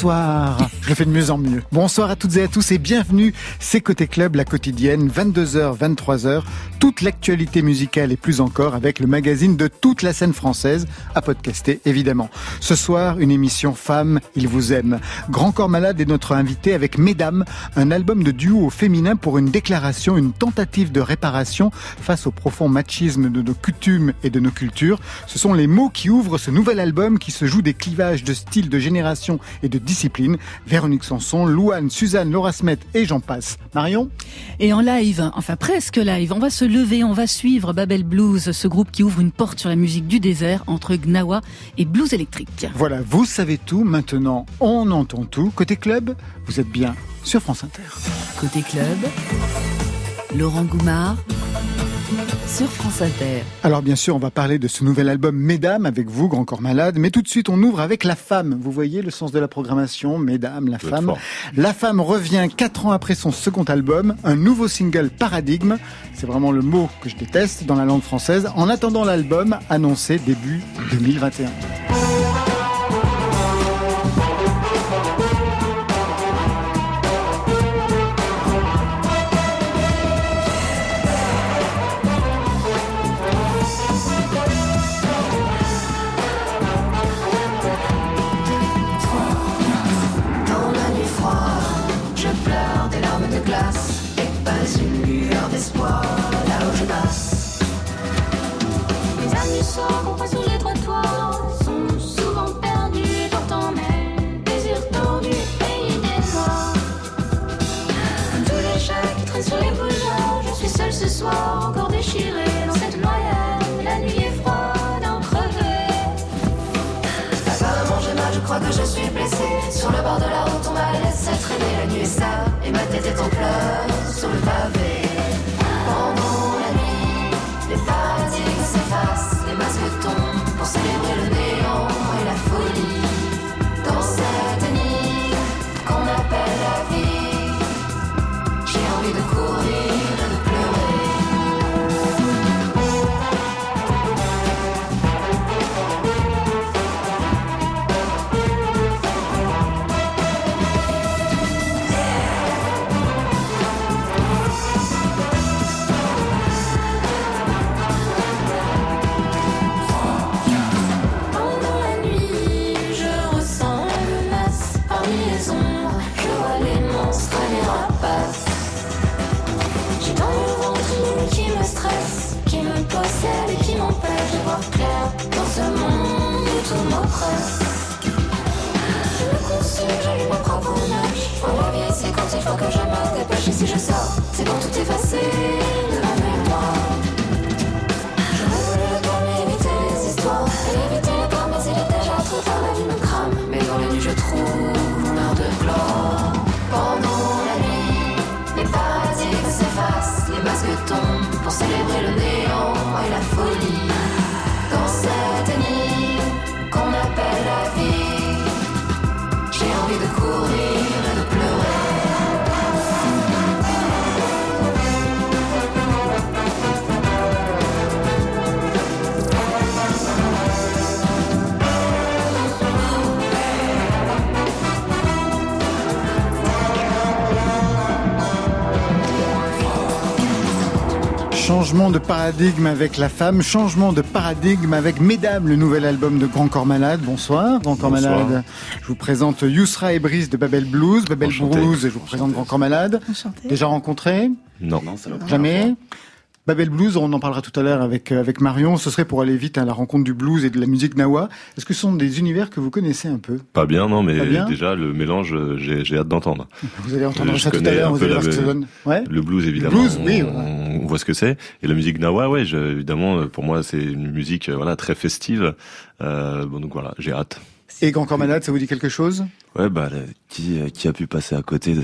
Bonsoir. Je fais de mieux en mieux. Bonsoir à toutes et à tous et bienvenue. C'est Côté Club, la quotidienne, 22h, 23h. Toute l'actualité musicale et plus encore avec le magazine de toute la scène française à podcaster, évidemment. Ce soir, une émission Femmes, il vous aime. Grand Corps Malade est notre invité avec Mesdames, un album de duo féminin pour une déclaration, une tentative de réparation face au profond machisme de nos coutumes et de nos cultures. Ce sont les mots qui ouvrent ce nouvel album qui se joue des clivages de style, de génération et de discipline. Véronique Sanson, Louane, Suzanne, Laura Smet et j'en passe. Marion Et en live, enfin presque live, on va se lever, on va suivre Babel Blues, ce groupe qui ouvre une porte sur la musique du désert entre Gnawa et Blues électrique. Voilà, vous savez tout, maintenant on entend tout. Côté club, vous êtes bien sur France Inter. Côté club, Laurent Goumard sur France Inter. Alors bien sûr, on va parler de ce nouvel album Mesdames avec vous, Grand Corps Malade, mais tout de suite on ouvre avec La Femme. Vous voyez le sens de la programmation, Mesdames, La Femme. La Femme revient quatre ans après son second album, un nouveau single Paradigme. C'est vraiment le mot que je déteste dans la langue française. En attendant l'album annoncé début 2021. qu'on voit sur les trottoirs sont souvent perdus dans ton même désir tordu pays des noirs. Tous les chats qui traînent sur les bougeants, je suis seule ce soir, encore déchirée dans cette noyade. La nuit est froide, en crevé. Pas vraiment, j'ai mal, je crois que je suis blessée. Sur le bord de la route, on m'a laissé traîner. La nuit est sale et ma tête est en pleurs sur le pavé. wanna Je me consume, j'allume mon un propos On revient ici quand il faut que je me dépêche. Ici je sors Changement de paradigme avec la femme, changement de paradigme avec Mesdames, le nouvel album de Grand Corps Malade. Bonsoir, Grand Corps Malade. Je vous présente Yousra et Brice de Babel Blues, Babel Blues, et je vous présente Grand Corps Malade. Déjà rencontré Non, non, Jamais Babel Blues, on en parlera tout à l'heure avec euh, avec Marion. Ce serait pour aller vite à la rencontre du blues et de la musique nawa. Est-ce que ce sont des univers que vous connaissez un peu? Pas bien, non, mais déjà le mélange, euh, j'ai hâte d'entendre. Vous allez entendre ça tout à l'heure. Vous allez voir ce que ça donne. Ouais. Le blues, évidemment. Le blues, oui. On, voit ce que c'est. Et la musique nawa, ouais, évidemment, pour moi, c'est une musique, voilà, très festive. Euh, bon, donc voilà, j'ai hâte. Et Grand Corps Malade, ça vous dit quelque chose? Ouais, bah qui qui a pu passer à côté de,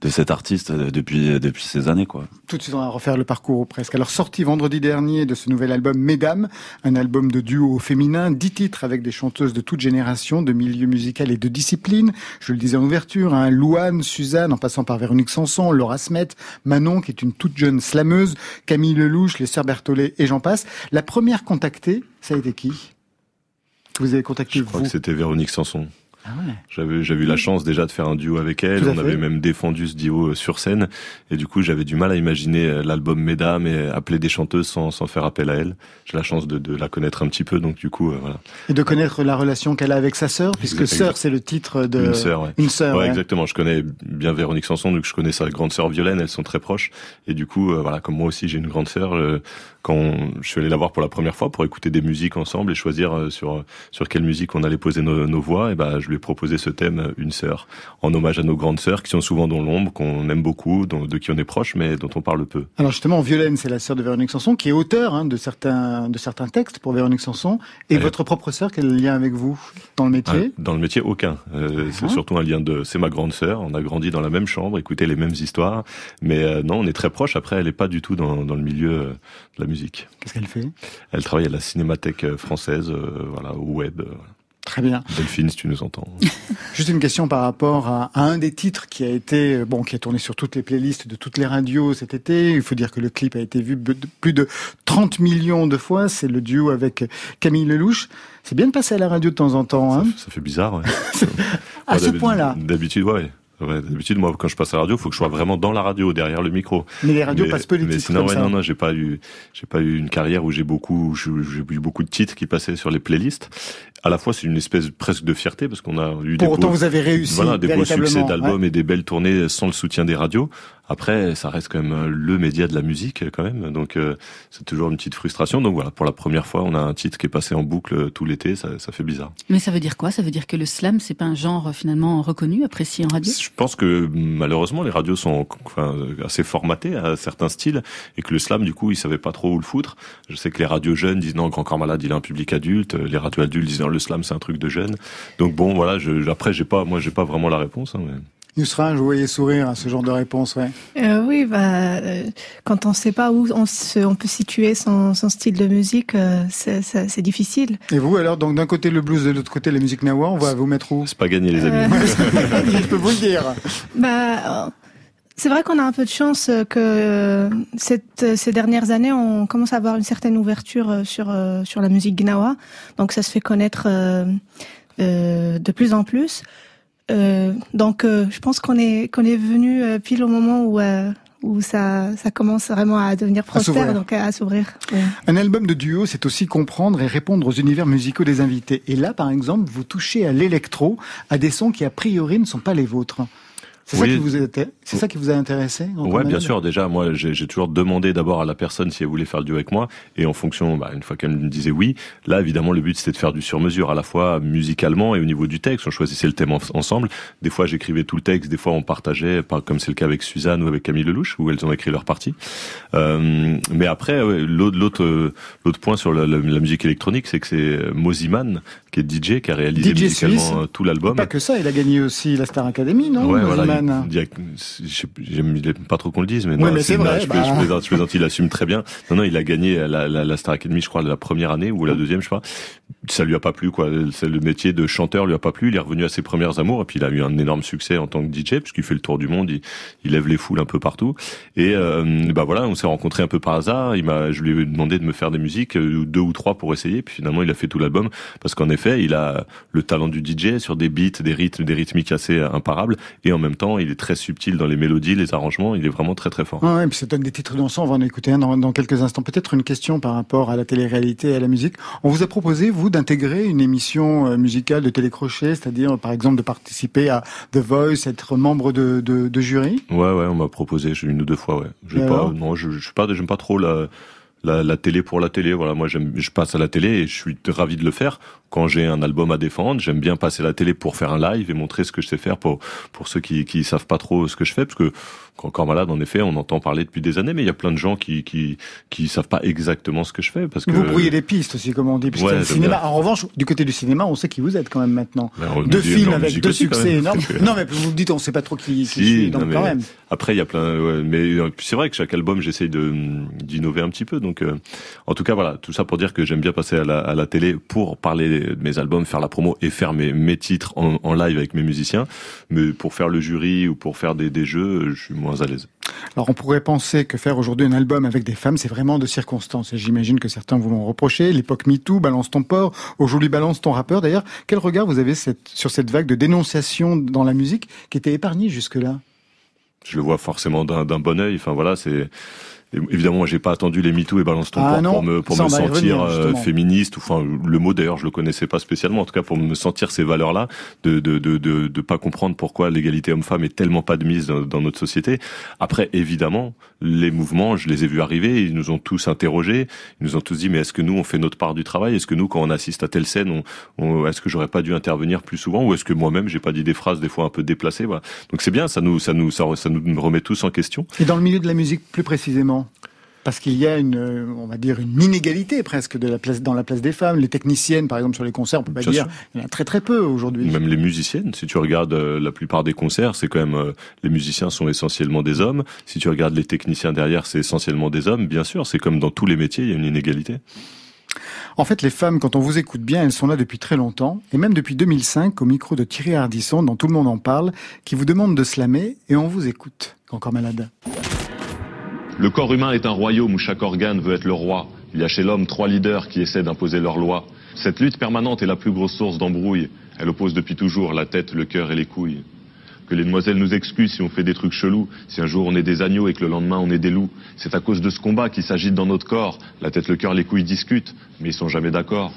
de cet artiste depuis depuis ces années quoi. Tout de suite on va refaire le parcours presque. Alors sorti vendredi dernier de ce nouvel album Mesdames, un album de duo féminin, dix titres avec des chanteuses de toute génération, de milieu musical et de discipline. Je le disais en ouverture, hein, Louane, Suzanne, en passant par Véronique Sanson, Laura Smet, Manon qui est une toute jeune slameuse, Camille Lelouch, les sœurs Berthollet et j'en passe. La première contactée, ça a été qui? Vous avez contacté Je crois que c'était Véronique Sanson. Ah j'avais j'avais eu la chance déjà de faire un duo avec elle. On avait même défendu ce duo sur scène. Et du coup, j'avais du mal à imaginer l'album Mesdames et appeler des chanteuses sans, sans faire appel à elle. J'ai la chance de, de, la connaître un petit peu, donc du coup, voilà. Et de connaître la relation qu'elle a avec sa sœur, puisque sœur, c'est le titre de une sœur. Ouais. Une sœur. Ouais, exactement. Je connais bien Véronique Sanson, donc je connais sa grande sœur Violaine. Elles sont très proches. Et du coup, voilà, comme moi aussi, j'ai une grande sœur. Quand je suis allé la voir pour la première fois pour écouter des musiques ensemble et choisir sur sur quelle musique on allait poser nos, nos voix, et ben je lui ai proposé ce thème Une sœur, en hommage à nos grandes sœurs qui sont souvent dans l'ombre, qu'on aime beaucoup, dont, de qui on est proche, mais dont on parle peu. Alors justement, Violaine, c'est la sœur de Véronique Sanson, qui est auteur hein, de certains de certains textes pour Véronique Sanson. Et votre propre sœur, quel lien avec vous dans le métier? Ah, Dans le métier, aucun. Euh, c'est ah. surtout un lien de. C'est ma grande sœur. On a grandi dans la même chambre, écouté les mêmes histoires, mais euh, non, on est très proches. Après, elle est pas du tout dans, dans le milieu euh, de la musique. Qu'est-ce qu'elle fait? Elle travaille à la Cinémathèque française, voilà, au web. Très bien. Delphine, si tu nous entends. Juste une question par rapport à, un des titres qui a été, bon, qui a tourné sur toutes les playlists de toutes les radios cet été. Il faut dire que le clip a été vu plus de 30 millions de fois. C'est le duo avec Camille Lelouch. C'est bien de passer à la radio de temps en temps, hein? ça, fait bizarre, ouais. à ce point-là. D'habitude, ouais. Ouais, d'habitude, moi, quand je passe à la radio, il faut que je sois vraiment dans la radio, derrière le micro. Mais les radios passent peu les mais sinon, ouais, ça. non, non, j'ai pas eu, j'ai pas eu une carrière où j'ai beaucoup, j'ai eu beaucoup de titres qui passaient sur les playlists. À la fois, c'est une espèce presque de fierté parce qu'on a eu Pour des autant, vous avez réussi. Voilà, des beaux succès d'albums et des belles tournées sans le soutien des radios. Après, ça reste quand même euh, le média de la musique quand même, donc euh, c'est toujours une petite frustration. Donc voilà, pour la première fois, on a un titre qui est passé en boucle euh, tout l'été, ça, ça fait bizarre. Mais ça veut dire quoi? Ça veut dire que le slam, c'est pas un genre finalement reconnu, apprécié en radio? Je pense que malheureusement, les radios sont enfin, assez formatées à certains styles et que le slam, du coup, ils savaient pas trop où le foutre. Je sais que les radios jeunes disent non, Grand Corps Malade, il a un public adulte. Les radios adultes disent le slam, c'est un truc de jeunes. Donc bon, voilà. Je, après, j'ai pas, moi, j'ai pas vraiment la réponse. Hein, mais... Nusra, je voyais sourire à ce genre de réponse, ouais. Euh, oui, bah, euh, quand on ne sait pas où on, se, on peut situer son, son, style de musique, euh, c'est difficile. Et vous, alors, donc d'un côté le blues, de l'autre côté la musique nawa, on va vous mettre où? C'est pas gagné, les amis. je peux vous le dire. Bah, c'est vrai qu'on a un peu de chance que cette, ces dernières années, on commence à avoir une certaine ouverture sur sur la musique gnawa. Donc ça se fait connaître de plus en plus. Euh, donc, euh, je pense qu'on est qu'on est venu euh, pile au moment où où ça ça commence vraiment à devenir prospère, donc à, s'ouvrir. Un album de duo, c'est aussi comprendre et répondre aux univers musicaux des invités. Et là, par exemple, vous touchez à l'électro, à des sons qui a priori ne sont pas les vôtres. C'est ça qui vous a, c'est ça qui vous a intéressé Ouais, bien sûr. Déjà, moi, j'ai toujours demandé d'abord à la personne si elle voulait faire le duo avec moi, et en fonction, bah, une fois qu'elle me disait oui, là, évidemment, le but c'était de faire du sur-mesure, à la fois musicalement et au niveau du texte. On choisissait le thème ensemble. Des fois, j'écrivais tout le texte, des fois, on partageait, comme c'est le cas avec Suzanne ou avec Camille Lelouch, où elles ont écrit leur partie. Euh, mais après, l'autre, l'autre, l'autre point sur la, musique électronique, c'est que c'est Moziman qui est DJ, qui a réalisé musicalement euh, tout l'album. Pas que ça, il a gagné aussi la Star Academy, non? Ouais, voilà, j'aime pas trop qu'on le dise, mais, non, c'est vrai. Je, bah... je, plaisante, il assume très bien. Non, non, il a gagné la, la, la Star Academy, je crois, la première année ou la deuxième, je sais pas. Ça lui a pas plu, quoi. C'est le métier de chanteur lui a pas plu. Il est revenu à ses premières amours et puis il a eu un énorme succès en tant que DJ puisqu'il fait le tour du monde, il, il lève les foules un peu partout. Et euh, bah voilà, on s'est rencontrés un peu par hasard. Il m'a, je lui ai demandé de me faire des musiques, euh, deux ou trois pour essayer. Puis finalement, il a fait tout l'album parce qu'en effet, il a le talent du DJ sur des beats, des rythmes, des rythmiques assez imparables et en même temps, il est très subtil dans les mélodies, les arrangements. Il est vraiment très très fort. Ouais, et puis ça donne des titres dansants. On va en écouter un dans, dans quelques instants. Peut-être une question par rapport à la télé-réalité et à la musique. On vous a proposé, vous, d'intégrer une émission euh, musicale de télécrochet, c'est-à-dire, par exemple, de participer à The Voice, être membre de, de, de jury? Ouais, ouais, on m'a proposé une ou deux fois, ouais. Je pas, non, je, je pas, j'aime pas trop la, la, télé pour la télé. Voilà, moi, je passe à la télé et je suis ravi de le faire quand j'ai un album à défendre, j'aime bien passer la télé pour faire un live et montrer ce que je sais faire pour pour ceux qui qui savent pas trop ce que je fais parce que quand encore malade en effet, on entend parler depuis des années mais il y a plein de gens qui qui qui savent pas exactement ce que je fais parce que Vous brouillez les pistes aussi comme on dit ouais, cinéma. En revanche, du côté du cinéma, on sait qui vous êtes quand même maintenant. Ben, deux films avec deux succès énormes. non mais vous dites on sait pas trop qui, qui si, donc quand même. Après il y a plein ouais, mais euh, c'est vrai que chaque album j'essaye de d'innover un petit peu donc euh, en tout cas voilà, tout ça pour dire que j'aime bien passer à la, à la télé pour parler de mes albums, faire la promo et faire mes, mes titres en, en live avec mes musiciens. Mais pour faire le jury ou pour faire des, des jeux, je suis moins à l'aise. Alors on pourrait penser que faire aujourd'hui un album avec des femmes, c'est vraiment de circonstance. Et j'imagine que certains vous l'ont reproché. L'époque MeToo, balance ton port, aujourd'hui balance ton rappeur. D'ailleurs, quel regard vous avez cette, sur cette vague de dénonciation dans la musique qui était épargnée jusque-là? Je le vois forcément d'un bon œil. Enfin voilà, c'est évidemment, j'ai pas attendu les MeToo et Balance ton Ah non, pour me, pour me sentir revenir, euh, féministe. ou, Enfin, le mot d'ailleurs, je le connaissais pas spécialement. En tout cas, pour me sentir ces valeurs-là, de de de de, de pas comprendre pourquoi l'égalité homme-femme est tellement pas de mise dans, dans notre société. Après, évidemment, les mouvements, je les ai vus arriver. Ils nous ont tous interrogés. Ils nous ont tous dit, mais est-ce que nous on fait notre part du travail? Est-ce que nous, quand on assiste à telle scène, on, on- est-ce que j'aurais pas dû intervenir plus souvent? Ou est-ce que moi-même, j'ai pas dit des phrases des fois un peu déplacées? Voilà. Donc c'est bien, ça nous ça nous ça, ça nous remet tous en question. Et dans le milieu de la musique plus précisément parce qu'il y a une, euh, on va dire, une inégalité presque de la place, dans la place des femmes. Les techniciennes, par exemple, sur les concerts, on peut pas dire, sûr. il y en a très très peu aujourd'hui. Même les musiciennes, si tu regardes euh, la plupart des concerts, c'est quand même euh, les musiciens sont essentiellement des hommes. Si tu regardes les techniciens derrière, c'est essentiellement des hommes. Bien sûr, c'est comme dans tous les métiers, il y a une inégalité. En fait, les femmes, quand on vous écoute bien, elles sont là depuis très longtemps, et même depuis 2005, au micro de Thierry Ardisson, dont tout le monde en parle, qui vous demande de slammer, et on vous écoute. Encore malade. Le corps humain est un royaume où chaque organe veut être le roi. Il y a chez l'homme trois leaders qui essaient d'imposer leurs lois. Cette lutte permanente est la plus grosse source d'embrouille. Elle oppose depuis toujours la tête, le cœur et les couilles. Que les demoiselles nous excusent si on fait des trucs chelous, si un jour on est des agneaux et que le lendemain on est des loups. C'est à cause de ce combat qui s'agite dans notre corps. La tête, le cœur, les couilles discutent, mais ils sont jamais d'accord.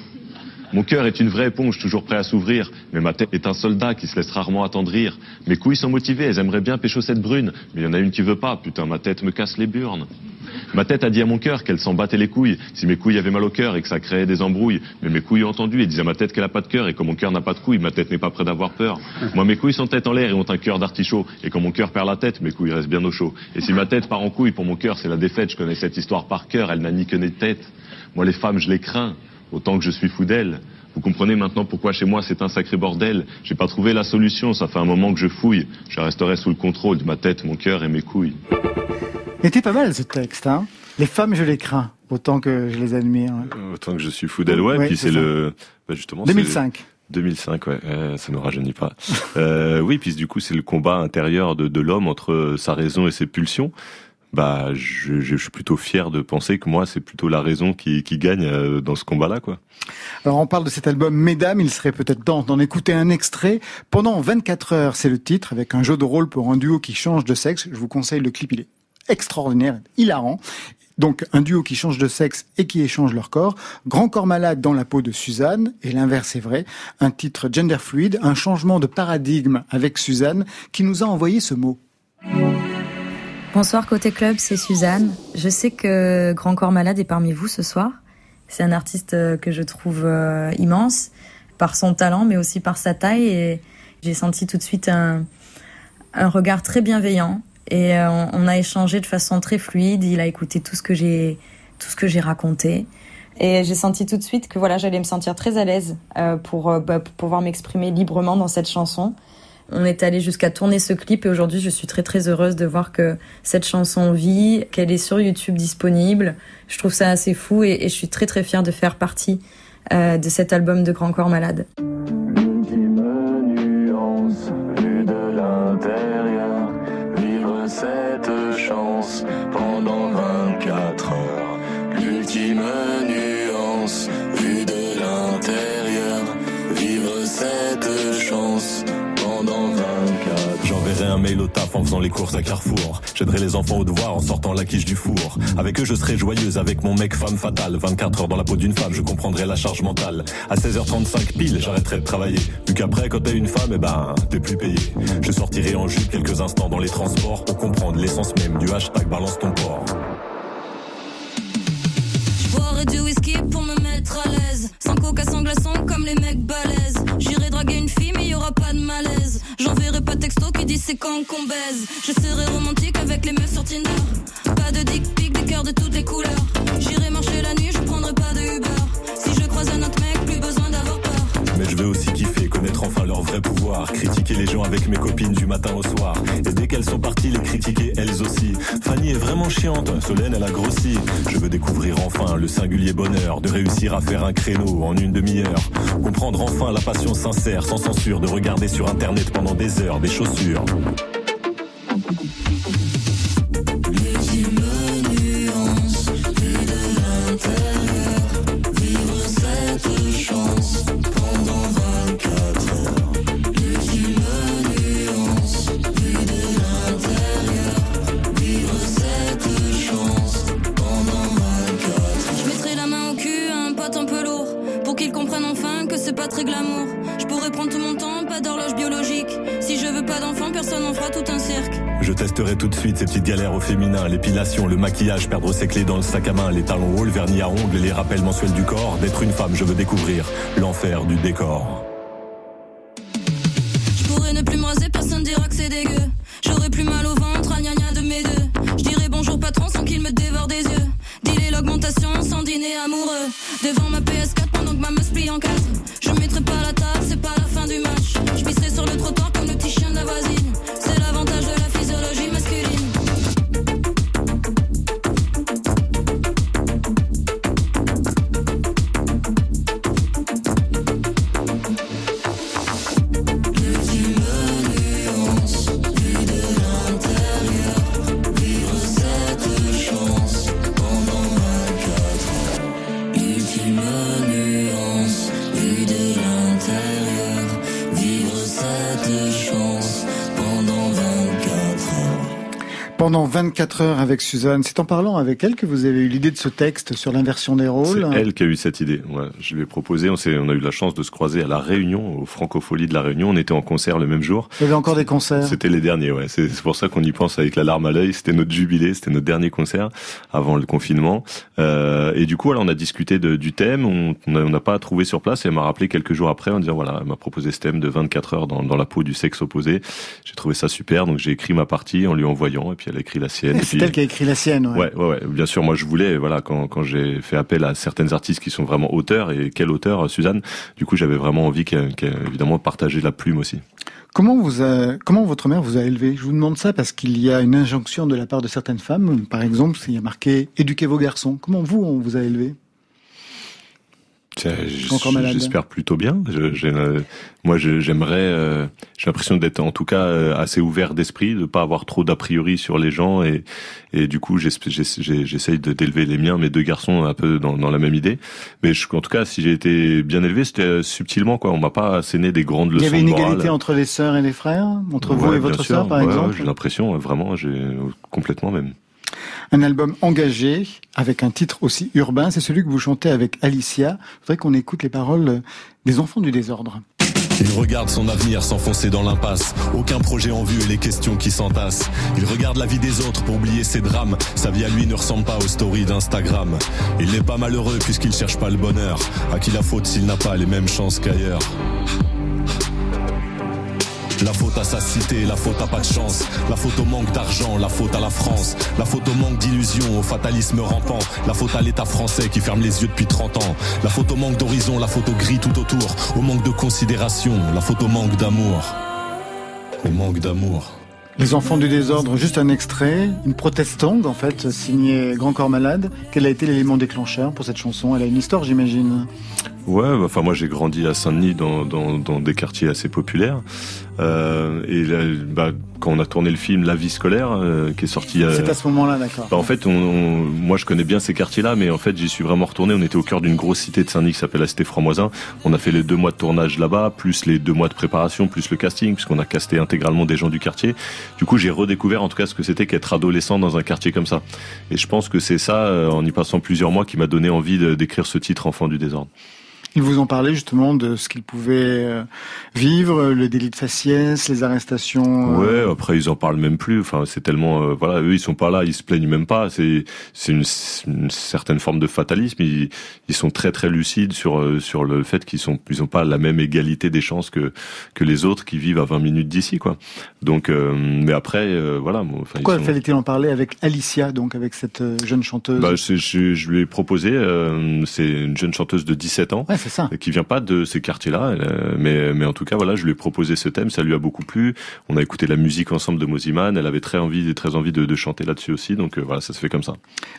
Mon cœur est une vraie éponge toujours prêt à s'ouvrir, mais ma tête est un soldat qui se laisse rarement attendrir. Mes couilles sont motivées, elles aimeraient bien pécho cette brune, mais il y en a une qui veut pas, putain ma tête me casse les burnes. Ma tête a dit à mon cœur qu'elle s'en battait les couilles, si mes couilles avaient mal au cœur et que ça créait des embrouilles. Mais mes couilles ont entendu et disaient à ma tête qu'elle a pas de cœur et que mon cœur n'a pas de couilles, ma tête n'est pas près d'avoir peur. Moi mes couilles sont tête en l'air et ont un cœur d'artichaut, et quand mon cœur perd la tête, mes couilles restent bien au chaud. Et si ma tête part en couille pour mon cœur, c'est la défaite, je connais cette histoire par cœur, elle n'a ni queue ni tête. Moi les femmes je les crains, autant que je suis fou d'elles. Vous comprenez maintenant pourquoi chez moi c'est un sacré bordel. J'ai pas trouvé la solution, ça fait un moment que je fouille. Je resterai sous le contrôle de ma tête, mon cœur et mes couilles. Était pas mal ce texte, hein Les femmes, je les crains, autant que je les admire. Autant que je suis fou d'elle, ouais. Ouais, puis c'est le, bah, justement. c'est- 2005. 2005, ouais, euh, ça nous rajeunit pas. euh, oui, puis du coup, c'est le combat intérieur de, de l'homme entre sa raison et ses pulsions. Bah, je, suis plutôt fier de penser que moi, c'est plutôt la raison qui, qui gagne euh, dans ce combat-là, quoi. Alors on parle de cet album Mesdames, il serait peut-être temps d'en écouter un extrait. Pendant 24 heures, c'est le titre, avec un jeu de rôle pour un duo qui change de sexe. Je vous conseille le clip, il est extraordinaire, hilarant. Donc un duo qui change de sexe et qui échange leur corps. Grand corps malade dans la peau de Suzanne, et l'inverse est vrai. Un titre gender fluide, un changement de paradigme avec Suzanne, qui nous a envoyé ce mot. Bonsoir Côté Club, c'est Suzanne. Je sais que Grand Corps Malade est parmi vous ce soir. C'est un artiste euh, que je trouve euh, immense par son talent, mais aussi par sa taille. Et j'ai senti tout de suite un, regard très bienveillant. Et euh, on, on a échangé de façon très fluide. Il a écouté tout ce que j'ai, tout ce que j'ai raconté. Et j'ai senti tout de suite que voilà, j'allais me sentir très à l'aise pour, bah, pour pouvoir m'exprimer librement dans cette chanson. On est allé jusqu'à tourner ce clip et aujourd'hui je suis très très heureuse de voir que cette chanson vit, qu'elle est sur YouTube disponible. Je trouve ça assez fou et, je suis très très fière de faire partie euh, de cet album de Grand Corps Malade. En faisant les courses à Carrefour. J'aiderai les enfants au devoir en sortant la quiche du four. Avec eux, je serai joyeuse avec mon mec femme fatale. 24 heures dans la peau d'une femme, je comprendrai la charge mentale. À 16h35 pile, j'arrêterai de travailler. Vu qu'après, quand t'es une femme, eh ben, t'es plus payé. Je sortirai en jupe quelques instants dans les transports pour comprendre l'essence même du hashtag balance ton port. Je boirai du whisky pour me mettre à l'aise. Sans coca, sans glaçon, comme les mecs balèzes. J'irai draguer une fille, mais y aura pas de malaise. J'enverrai pas texto qui dit c'est quand qu'on baise. Je serai romantique avec les meufs sur Tinder. Pas de dick pic, des cœurs de toutes les couleurs. J'irai marcher la nuit, je prendrai pas de Uber. Mais je vais aussi kiffer, connaître enfin leur vrai pouvoir. voir. Critiquer les gens avec mes copines du matin au soir. Et dès qu'elles sont parties, les critiquer elles aussi. Fanny est vraiment chiante, Solène elle a grossi. Je veux découvrir enfin le singulier bonheur de réussir à faire un créneau en une demi-heure. Comprendre enfin la passion sincère, sans censure, de regarder sur internet pendant des heures des chaussures. Je testerai tout de suite ces petites galères au féminin, l'épilation, le maquillage, perdre ses clés dans le sac à main, les talons hauts, le vernis à ongles, les rappels mensuels du corps. D'être une femme, je veux découvrir l'enfer du décor. 24 heures avec Suzanne, c'est en parlant avec elle que vous avez eu l'idée de ce texte sur l'inversion des C'est rôles. elle qui a eu cette idée. Ouais, je lui ai proposé. On, on a eu la chance de se croiser à la Réunion, au Francofolie de la Réunion. On était en concert le même jour. Il y avait encore des concerts. C'était les derniers, ouais. C'est c'est pour ça qu'on y pense avec la larme à l'œil. C'était notre jubilé, c'était notre dernier concert avant le confinement. Euh, et du coup, alors, on a discuté de- du thème. On n'a pas trouvé sur place. Et elle m'a rappelé quelques jours après en disant voilà, elle m'a proposé ce thème de 24 heures dans, dans la peau du sexe opposé. J'ai trouvé ça super. Donc j'ai écrit ma partie en lui envoyant, et puis elle a écrit la sienne. C'est elle qui a écrit la sienne. ouais. Ouais, ouais, ouais. Bien sûr, moi je voulais, voilà, quand, quand j'ai fait appel à certaines artistes qui sont vraiment auteurs, et quel auteur, Suzanne, du coup j'avais vraiment envie qu'elle, qu'elle, évidemment, partager la plume aussi. Comment vous a, comment votre mère vous a élevé? Je vous demande ça parce qu'il y a une injonction de la part de certaines femmes. Par exemple, il y a marqué éduquez vos garçons. Comment vous on vous a élevé Tiens, j- Encore malade. J'espère plutôt bien. Je- euh, moi, j'aimerais. euh, j'ai l'impression d'être, en tout cas, euh, assez ouvert d'esprit, de pas avoir trop d'a priori sur les gens, et, et du coup, j'essaye d'élever les miens, mes deux garçons, un peu dans, dans la même idée. Mais je, en tout cas, si j'ai été bien élevé, c'était euh, subtilement, quoi. On m'a pas asséné des grandes Il leçons y avait une morale. égalité entre les sœurs et les frères, entre vous et votre sûr. sœur, par Ouais, exemple. J'ai l'impression, euh, vraiment, j'ai complètement même. Un album engagé avec un titre aussi urbain, c'est celui que vous chantez avec Alicia. Je voudrais qu'on écoute les paroles des enfants du désordre. Il regarde son avenir s'enfoncer dans l'impasse. Aucun projet en vue et les questions qui s'entassent. Il regarde la vie des autres pour oublier ses drames. Sa vie à lui ne ressemble pas aux stories d'Instagram. Il n'est pas malheureux puisqu'il cherche pas le bonheur. À qui la faute s'il n'a pas les mêmes chances qu'ailleurs? La faute à sa cité, la faute à pas de chance, la faute au manque d'argent, la faute à la France, la faute au manque d'illusion, au fatalisme rampant, la faute à l'État français qui ferme les yeux depuis 30 ans, la faute au manque d'horizon, la faute au gris tout autour, au manque de considération, la faute au manque d'amour, au manque d'amour. Les enfants du désordre, juste un extrait, une protestante en fait, signée Grand Corps Malade. Quel a été l'élément déclencheur pour cette chanson? Elle a une histoire, j'imagine. Ouais, bah, enfin moi j'ai grandi à Saint-Denis dans, dans, dans des quartiers assez populaires. Euh, et là, bah, quand on a tourné le film La vie scolaire, euh, qui est sorti. euh, C'est à ce moment-là, d'accord. bah, en fait, on, on- moi je connais bien ces quartiers-là, mais en fait j'y suis vraiment retourné. On était au cœur d'une grosse cité de Saint-Denis qui s'appelle la cité Franmoisin. On a fait les deux mois de tournage là-bas, plus les deux mois de préparation, plus le casting, puisqu'on a casté intégralement des gens du quartier. Du coup, j'ai redécouvert en tout cas ce que c'était qu'être adolescent dans un quartier comme ça. Et je pense que c'est ça, euh, en y passant plusieurs mois, qui m'a donné envie d'écrire ce titre Enfant du désordre. Ils vous ont parlé justement de ce qu'ils pouvaient euh, vivre, le délit de faciès, les arrestations. euh, Ouais, après ils en parlent même plus. Enfin, c'est tellement, euh, voilà, eux ils sont pas là, ils se plaignent même pas. C'est, c'est une, une certaine forme de fatalisme. Ils, ils sont très très lucides sur euh, sur le fait qu'ils sont, ils ont pas la même égalité des chances que que les autres qui vivent à 20 minutes d'ici, quoi. Donc, euh, mais après, euh, voilà. enfin, ils Pourquoi sont- fallait-il en parler avec Alicia, donc avec cette euh, jeune chanteuse? Bah, je, je lui ai proposé. euh, c'est une jeune chanteuse de 17 ans. Ouais, c'est ça. qui vient pas de ces quartiers-là, euh, mais mais en tout cas voilà, je lui ai proposé ce thème, ça lui a beaucoup plu. On a écouté la musique ensemble de Moziman, elle avait très envie, très envie de, de chanter là-dessus aussi, donc euh, voilà, ça se fait comme ça.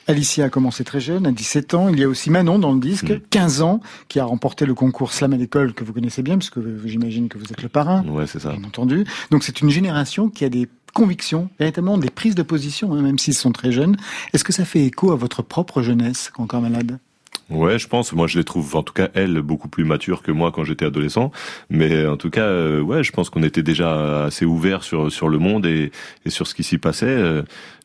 Alicia a commencé très jeune, à 17 ans. Il y a aussi Manon dans le disque, Mm. 15 ans, qui a remporté le concours Slam à l'école que vous connaissez bien, puisque j'imagine que vous êtes le parrain, Ouais, c'est ça. bien entendu. Donc c'est une génération qui a des convictions, véritablement des prises de position, hein, même s'ils sont très jeunes. Est-ce que ça fait écho à votre propre jeunesse, encore malade Ouais, je pense. Moi, je les trouve, en tout cas, elle, beaucoup plus mature que moi quand j'étais adolescent. Mais en tout cas, euh, ouais, je pense qu'on était déjà assez ouverts sur sur le monde et, et sur ce qui s'y passait.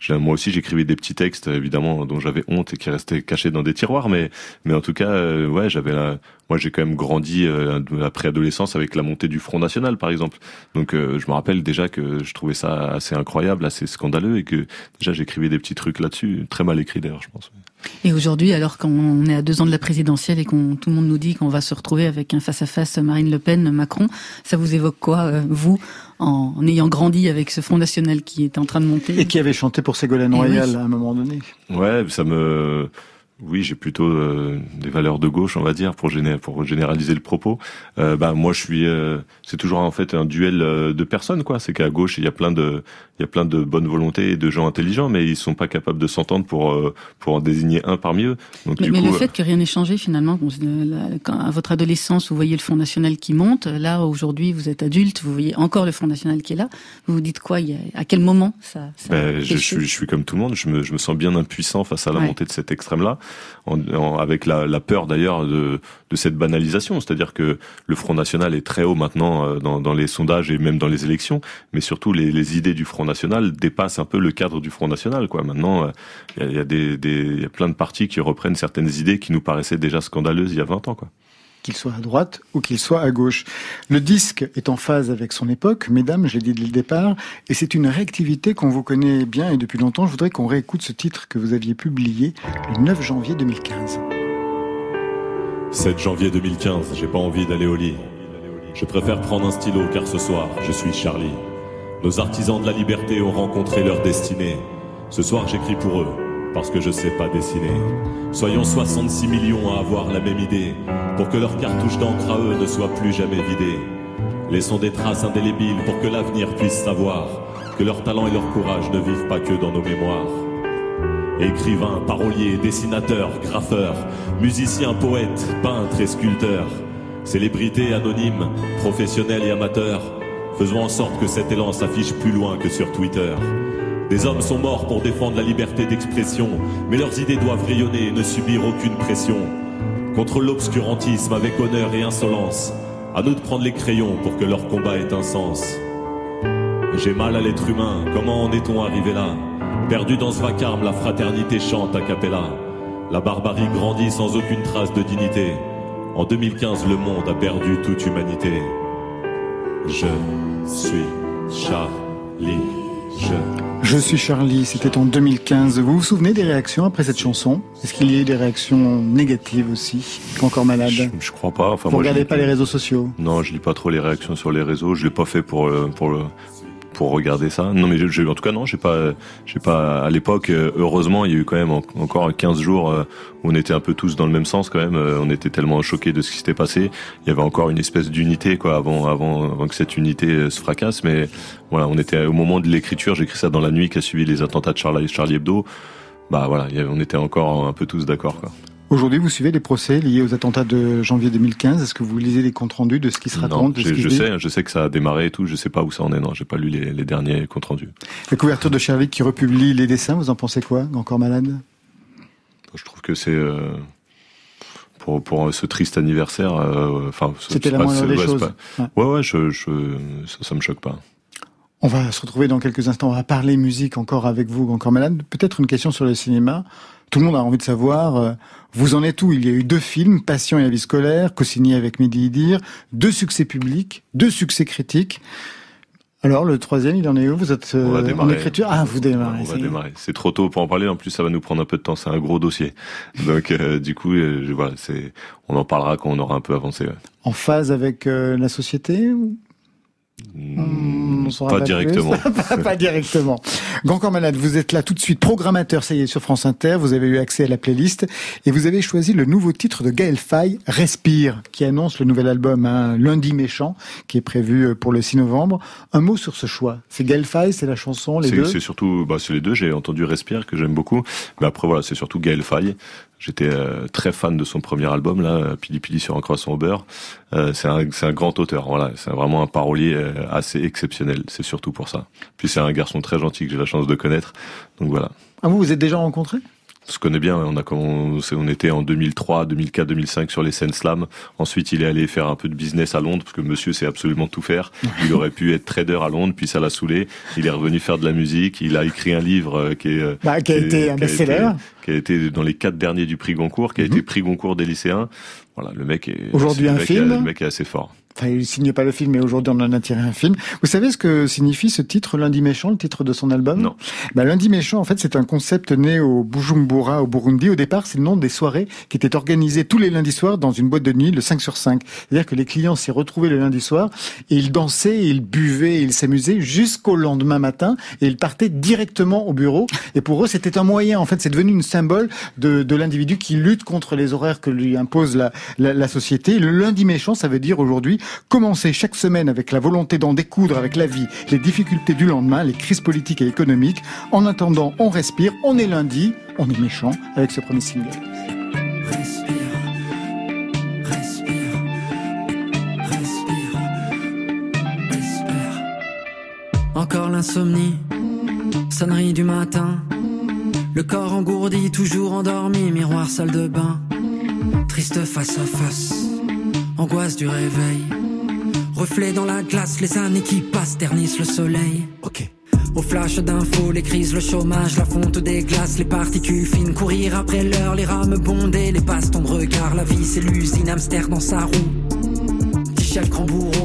Moi aussi, j'écrivais des petits textes, évidemment, dont j'avais honte et qui restaient cachés dans des tiroirs. Mais mais en tout cas, euh, ouais, j'avais la. Moi, j'ai quand même grandi euh, après adolescence avec la montée du Front National, par exemple. Donc, euh, je me rappelle déjà que je trouvais ça assez incroyable, assez scandaleux, et que déjà j'écrivais des petits trucs là-dessus, très mal écrits d'ailleurs, je pense. Et aujourd'hui, alors qu'on est à deux ans de la présidentielle et qu'on tout le monde nous dit qu'on va se retrouver avec un face-à-face Marine Le Pen, Macron, ça vous évoque quoi, vous, en, en ayant grandi avec ce Front National qui est en train de monter Et qui avait chanté pour Ségolène Eh Royal oui. à un moment donné. Ouais, ça me. Oui, j'ai plutôt euh, des valeurs de gauche, on va dire, pour, géné... pour généraliser le propos. Euh, bah moi, je suis. euh, c'est toujours en fait un duel euh, de personnes, quoi. C'est qu'à gauche, il y a plein de, il y a plein de bonnes volontés et de gens intelligents, mais ils sont pas capables de s'entendre pour euh, pour en désigner un parmi eux. Donc Mais, du mais coup, le fait que rien n'ait changé finalement, quand- à votre adolescence, vous voyez le Front National qui monte, là aujourd'hui vous êtes adulte, vous voyez encore le Front National qui est là, vous vous dites quoi il y a- À quel moment ça, ça Ben, je, quelque suis, je suis comme tout le monde, je me, je me sens bien impuissant face à la Ouais. montée de cet extrême-là, en, en- avec la, la peur d'ailleurs de, de cette banalisation. C'est-à-dire que le Front National est très haut maintenant euh, dans, dans les sondages et même dans les élections, mais surtout les, les idées du Front National dépassent un peu le cadre du Front National. Quoi. Maintenant, euh, il y a, y a des, des, y a plein de partis qui reprennent certaines idées qui nous paraissaient déjà scandaleuses il y a 20 ans. Quoi. Qu'il soit à droite ou qu'il soit à gauche. Le disque est en phase avec son époque, mesdames, je l'ai dit dès le départ, et c'est une réactivité qu'on vous connaît bien et depuis longtemps. Je voudrais qu'on réécoute ce titre que vous aviez publié le 9 janvier 2015. 7 janvier 2015, j'ai pas envie d'aller au lit. Je préfère prendre un stylo car ce soir, je suis Charlie. Nos artisans de la liberté ont rencontré leur destinée. Ce soir, j'écris pour eux, parce que je sais pas dessiner. Soyons 66 millions à avoir la même idée, pour que leur cartouche d'encre à eux ne soit plus jamais vidée. Laissons des traces indélébiles pour que l'avenir puisse savoir que leur talent et leur courage ne vivent pas que dans nos mémoires. Écrivain, parolier, dessinateur, graffeur, musicien, poète, peintre et sculpteur, célébrité anonyme, professionnel et amateur, faisons en sorte que cet élan s'affiche plus loin que sur Twitter. Des hommes sont morts pour défendre la liberté d'expression, mais leurs idées doivent rayonner et ne subir aucune pression. Contre l'obscurantisme avec honneur et insolence, à nous de prendre les crayons pour que leur combat ait un sens. J'ai mal à l'être humain, comment en est-on arrivé là? Perdu dans ce vacarme, la fraternité chante a cappella. La barbarie grandit sans aucune trace de dignité. En 2015, le monde a perdu toute humanité. Je suis Charlie. Je. Je suis Charlie, c'était en 2015. Vous vous souvenez des réactions après cette chanson? Est-ce qu'il y a eu des réactions négatives aussi? Encore malade? Je, je crois pas. Enfin, Vous moi, regardez pas les réseaux sociaux? Non, je lis pas trop les réactions sur les réseaux. Je l'ai pas fait pour euh, pour le pour regarder ça. Non, mais je, en tout cas non, j'ai pas j'ai pas à l'époque. euh, Heureusement, il y a eu quand même en- encore 15 jours euh, où on était un peu tous dans le même sens quand même. Euh, On était tellement choqués de ce qui s'était passé. Il y avait encore une espèce d'unité quoi avant avant avant que cette unité euh, se fracasse. Mais voilà, on était au moment de l'écriture. J'ai écrit ça dans la nuit qui a suivi les attentats de Charlie Charlie Hebdo. Bah voilà, on était encore un peu tous d'accord quoi. Aujourd'hui, vous suivez les procès liés aux attentats de janvier 2015. Est-ce que vous lisez les comptes rendus de ce qui se Non, raconte ce je, sais, je sais que ça a démarré et tout. Je sais pas où ça en est. Non, j'ai pas lu les, les derniers comptes rendus. La couverture de Charlie qui republie les dessins, vous en pensez quoi? Encore malade? Je trouve que c'est euh, pour pour ce triste anniversaire. euh, Enfin, C'était la moindre des ouais, choses. pas- Ouais, ouais, je, je, ça, ça me choque pas. On va se retrouver dans quelques instants. On va parler musique encore avec vous, encore malade. Peut-être une question sur le cinéma. Tout le monde a envie de savoir, euh, vous en êtes où? Il y a eu deux films, Passion et la vie scolaire, co-signés avec Mehdi Idir, deux succès publics, deux succès critiques. Alors, le troisième, il en est où? Vous êtes euh, en écriture? Ah, vous démarrez. On va démarrer. C'est trop tôt pour en parler. En plus, ça va nous prendre un peu de temps. C'est un gros dossier. Donc, euh, du coup, euh, je- voilà, c'est, on en parlera quand on aura un peu avancé. ouais. En phase avec la société ou- On saura Pas directement. pas, pas directement. Grand Malade, vous êtes là tout de suite, programmateur, ça y est, sur France Inter, vous avez eu accès à la playlist, et vous avez choisi le nouveau titre de Gaël Faye, Respire, qui annonce le nouvel album, hein, Lundi Méchant, qui est prévu euh, pour le 6 novembre. Un mot sur ce choix. C'est Gaël Faye, c'est la chanson, les deux c'est surtout, bah, c'est les deux. J'ai entendu Respire que j'aime beaucoup, mais après voilà, c'est surtout Gaël Faye. J'étais euh, très fan de son premier album là, euh, Pili Pili sur un croissant au beurre. Euh, c'est un, un grand auteur. Voilà, c'est vraiment un parolier euh, assez exceptionnel. C'est surtout pour ça. Puis c'est un garçon très gentil que j'ai la chance de connaître. Donc voilà. Ah, vous, vous êtes déjà rencontrés? On se connaît bien. On a commencé, on était en 2003, 2004, 2005 sur les scènes slam. Ensuite, il est allé faire un peu de business à Londres parce que Monsieur sait absolument tout faire. Il aurait pu être trader à Londres, puis ça l'a saoulé. Il est revenu faire de la musique. Il a écrit un livre euh, qui est euh, Bah, qui a été un best-seller. qui a été dans les quatre derniers du prix Goncourt, qui a été prix Goncourt des lycéens. Voilà, le mec est Aujourd'hui, un mec est- film Le mec est assez fort. Enfin, il signe pas le film, mais aujourd'hui on en a tiré un film. Vous savez ce que signifie ce titre, Lundi Méchant, le titre de son album? Non. Bah, Lundi Méchant, en fait, c'est un concept né au Bujumbura, au Burundi. Au départ, c'est le nom des soirées qui étaient organisées tous les lundis soirs dans une boîte de nuit, le 5 sur 5. C'est-à-dire que les clients s'y retrouvaient le lundi soir et ils dansaient, ils buvaient, ils s'amusaient jusqu'au lendemain matin et ils partaient directement au bureau. Et pour eux, c'était un moyen, en fait, c'est devenu une symbole de, de l'individu qui lutte contre les horaires que lui impose la, la, la société. Le lundi méchant, ça veut dire aujourd'hui commencer chaque semaine avec la volonté d'en découdre avec la vie, les difficultés du lendemain, les crises politiques et économiques. En attendant, on respire, on est lundi, on est méchant avec ce premier single. Encore l'insomnie, sonnerie du matin. Le corps engourdi, toujours endormi, miroir salle de bain. Triste face à face, angoisse du réveil. Reflet dans la glace, les années qui passent ternissent le soleil. Ok. Au flash d'infos, les crises, le chômage, la fonte des glaces, les particules fines, courir après l'heure, les rames bondées, les bastons de regard, la vie c'est l'usine, hamster dans sa roue. Petit chef grand bourreau,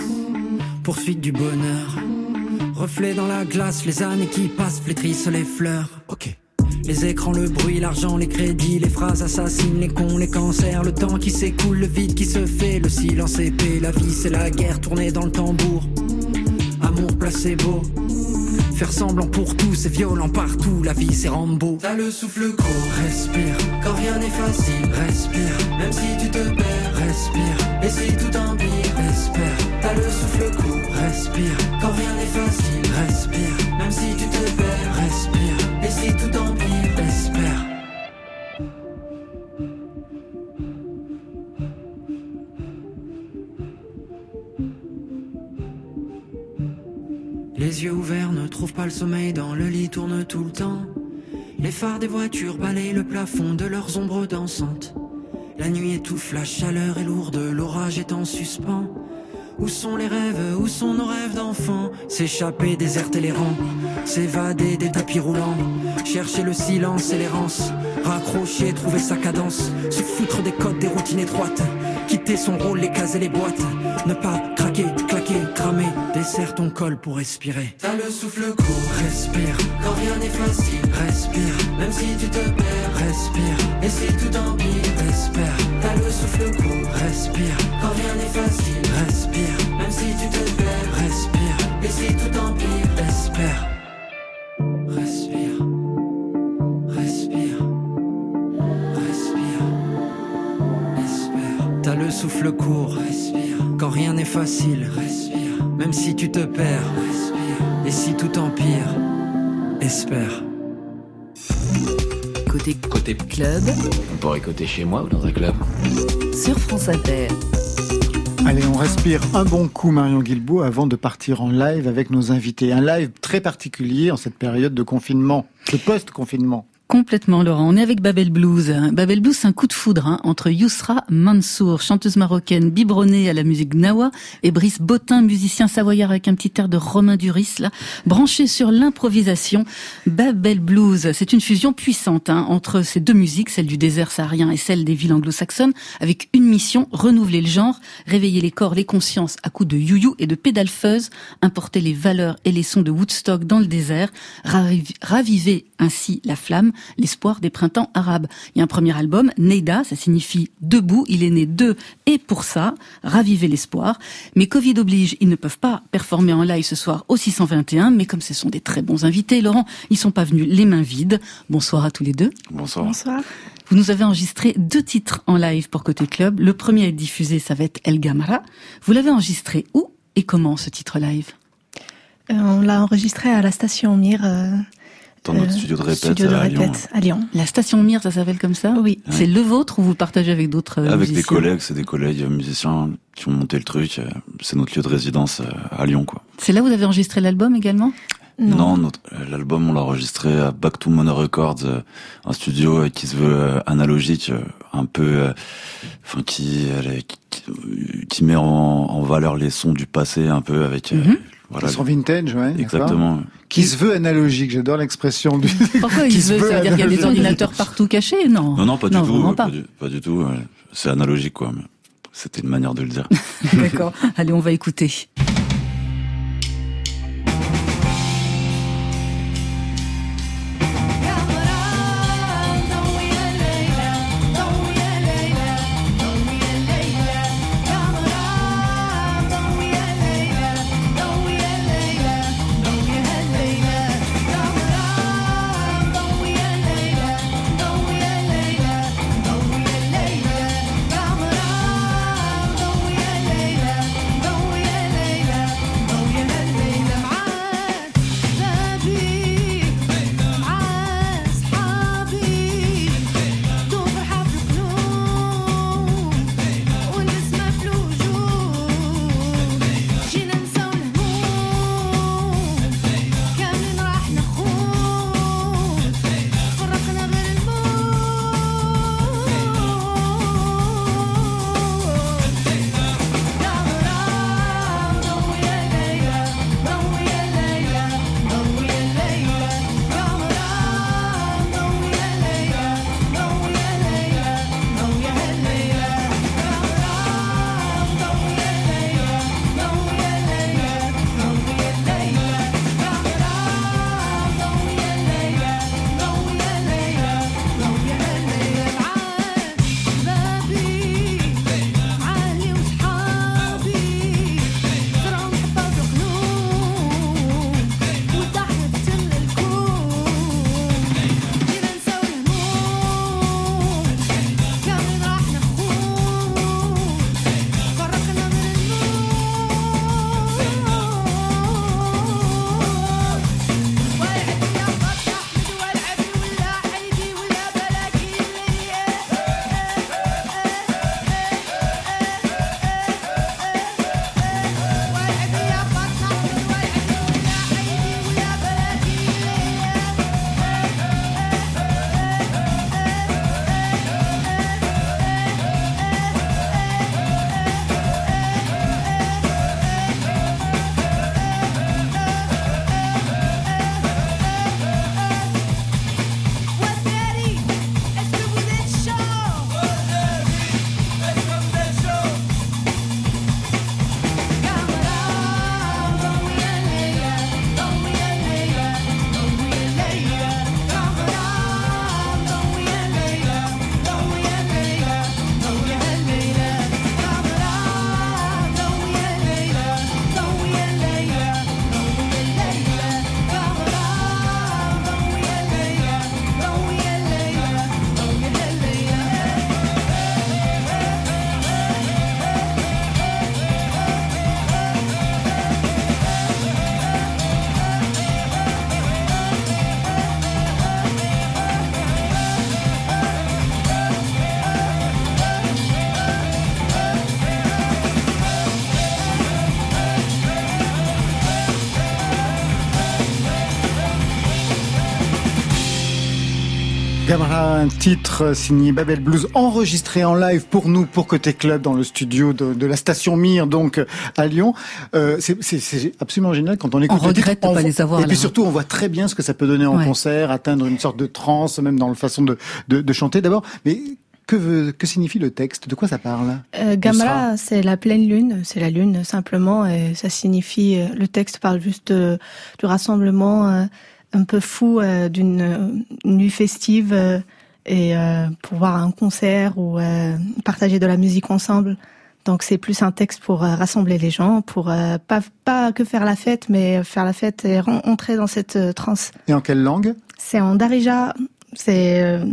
poursuite du bonheur, reflet dans la glace, les années qui passent flétrissent les fleurs. Ok. Les écrans, le bruit, l'argent, les crédits, les phrases assassines, les cons, les cancers, le temps qui s'écoule, le vide qui se fait, le silence épais, la vie c'est la guerre tournée dans le tambour. Amour placebo, faire semblant pour tout, c'est violent partout, la vie c'est Rambo. T'as le souffle court, respire, quand rien n'est facile, respire, même si tu te perds, respire, et si tout empire, espère. T'as le souffle court, respire, quand rien n'est facile, respire, même si tu te perds, respire, et si tout empire, espère. Les yeux ouverts ne trouvent pas le sommeil, dans le lit tournent tout le temps. Les phares des voitures balayent le plafond de leurs ombres dansantes. La nuit étouffe, la chaleur est lourde, l'orage est en suspens. Où sont les rêves, où sont nos rêves d'enfants? S'échapper, déserter les rangs, s'évader des tapis roulants, chercher le silence et l'errance, raccrocher, trouver sa cadence, se foutre des codes, des routines étroites, quitter son rôle, les cases et les boîtes, ne pas craquer, claquer, cramer, desserre ton col pour respirer. T'as le souffle court, respire, quand rien n'est facile, respire, même si tu te perds, respire, et si tout empire, espère. T'as le souffle court, respire, quand rien n'est facile, respire, même si tu te perds, respire, et si tout empire, espère. Respire, le souffle court, respire, quand rien n'est facile, respire, même si tu te perds, respire, et si tout empire, espère. Côté, côté club, On pourrait côté chez moi ou dans un club. sur France Inter. Allez, on respire un bon coup, Marion Guilbault, avant de partir en live avec nos invités. Un live très particulier en cette période de confinement, de post-confinement. Complètement, Laurent. On est avec Babel Blues. Babel Blues, c'est un coup de foudre hein, entre Yousra Mansour, chanteuse marocaine biberonnée à la musique gnawa, et Brice Botin, musicien savoyard avec un petit air de Romain Duris, là, branché sur l'improvisation. Babel Blues, c'est une fusion puissante hein, entre ces deux musiques, celle du désert saharien et celle des villes anglo-saxonnes, avec une mission, renouveler le genre, réveiller les corps, les consciences à coups de you-you et de pédale importer les valeurs et les sons de Woodstock dans le désert, raviver ainsi la flamme, l'espoir des printemps arabes. Il y a un premier album, Neida, ça signifie debout, il est né de et pour ça, raviver l'espoir. Mais Covid oblige, ils ne peuvent pas performer en live ce soir au 621, mais comme ce sont des très bons invités, Laurent, ils sont pas venus les mains vides. Bonsoir à tous les deux. Bonsoir. Bonsoir. Vous nous avez enregistré deux titres en live pour Côté Club. Le premier à être diffusé, ça va être El Gamara. Vous l'avez enregistré où et comment ce titre live? Euh, On l'a enregistré à la station Mir. Euh, dans notre euh, studio de répète, studio de à, Lyon. répète à Lyon. La station Mir, ça s'appelle comme ça Oui. C'est le vôtre ou vous le partagez avec d'autres euh, Avec des collègues, c'est des collègues musiciens qui ont monté le truc. euh, C'est notre lieu de résidence à Lyon, quoi. C'est là où vous avez enregistré l'album également? Non. l'album on l'a enregistré à Back to Mono Records, un studio qui se veut analogique, un peu, enfin qui, met en, en valeur les sons du passé, un peu avec. Mhm. Voilà, Son vintage, ouais. exactement. Qui se veut analogique, j'adore l'expression du... Pourquoi il se veut veut Ça veut dire qu'il y a des ordinateurs partout cachés Non. Non, non, pas du tout. pas. du, pas du tout. C'est analogique, quoi. C'était une manière de le dire. D'accord. Allez, on va écouter. Un titre signé Babel Blues, enregistré en live pour nous, pour Côté Club, dans le studio de, de la station Mire, donc à Lyon. Euh, c'est- c'est c'est absolument génial quand on écoute On le titre, regrette de pas voit- les avoir, Et là. puis surtout, on voit très bien ce que ça peut donner en Ouais. concert, atteindre une sorte de transe, même dans la façon de, de, de chanter. D'abord, mais que, veut, que signifie le texte? De quoi ça parle? Euh, Gamla, c'est la pleine lune, c'est la lune simplement, et ça signifie. euh, Le texte parle juste de- du rassemblement euh, un peu fou euh, d'une nuit festive euh, et euh, pour voir un concert ou euh, partager de la musique ensemble. Donc c'est plus un texte pour euh, rassembler les gens, pour euh, pas pas que faire la fête, mais faire la fête et entrer dans cette euh, transe. Et en quelle langue? C'est en darija, c'est euh,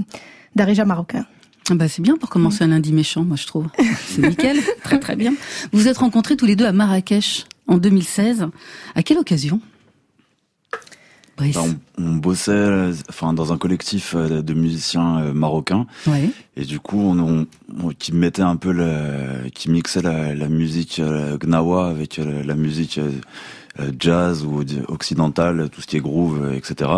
darija marocain. Ah Bah, c'est bien pour commencer un lundi méchant, moi je trouve. C'est nickel, très très bien. Vous vous êtes rencontrés tous les deux à Marrakech en 2016. À quelle occasion? Brice. Enfin, on, on bossait enfin, dans un collectif euh, de musiciens euh, marocains. Ouais. Et du coup, on, on- on- qui mettait un peu le, qui mixait la, la musique euh, gnawa avec la musique jazz ou occidentale, tout ce qui est groove, etc.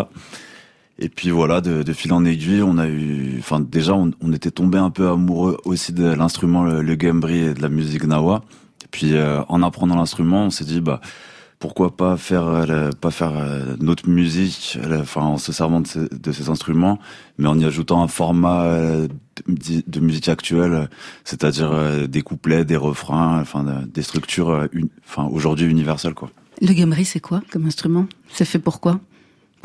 Et puis voilà, de, de fil en aiguille, on a eu, enfin déjà, on, on était tombé un peu amoureux aussi de l'instrument, le, le gambri et de la musique gnawa. Et puis euh, en apprenant l'instrument, on s'est dit bah pourquoi pas faire euh, le- pas faire euh, notre musique euh, enfin en se servant de ces, de ces instruments mais en y ajoutant un format euh, de, de musique actuelle c'est-à-dire des couplets des refrains enfin de- des structures enfin aujourd'hui universelles quoi. Le gamery, c'est quoi comme instrument? C'est fait pour quoi?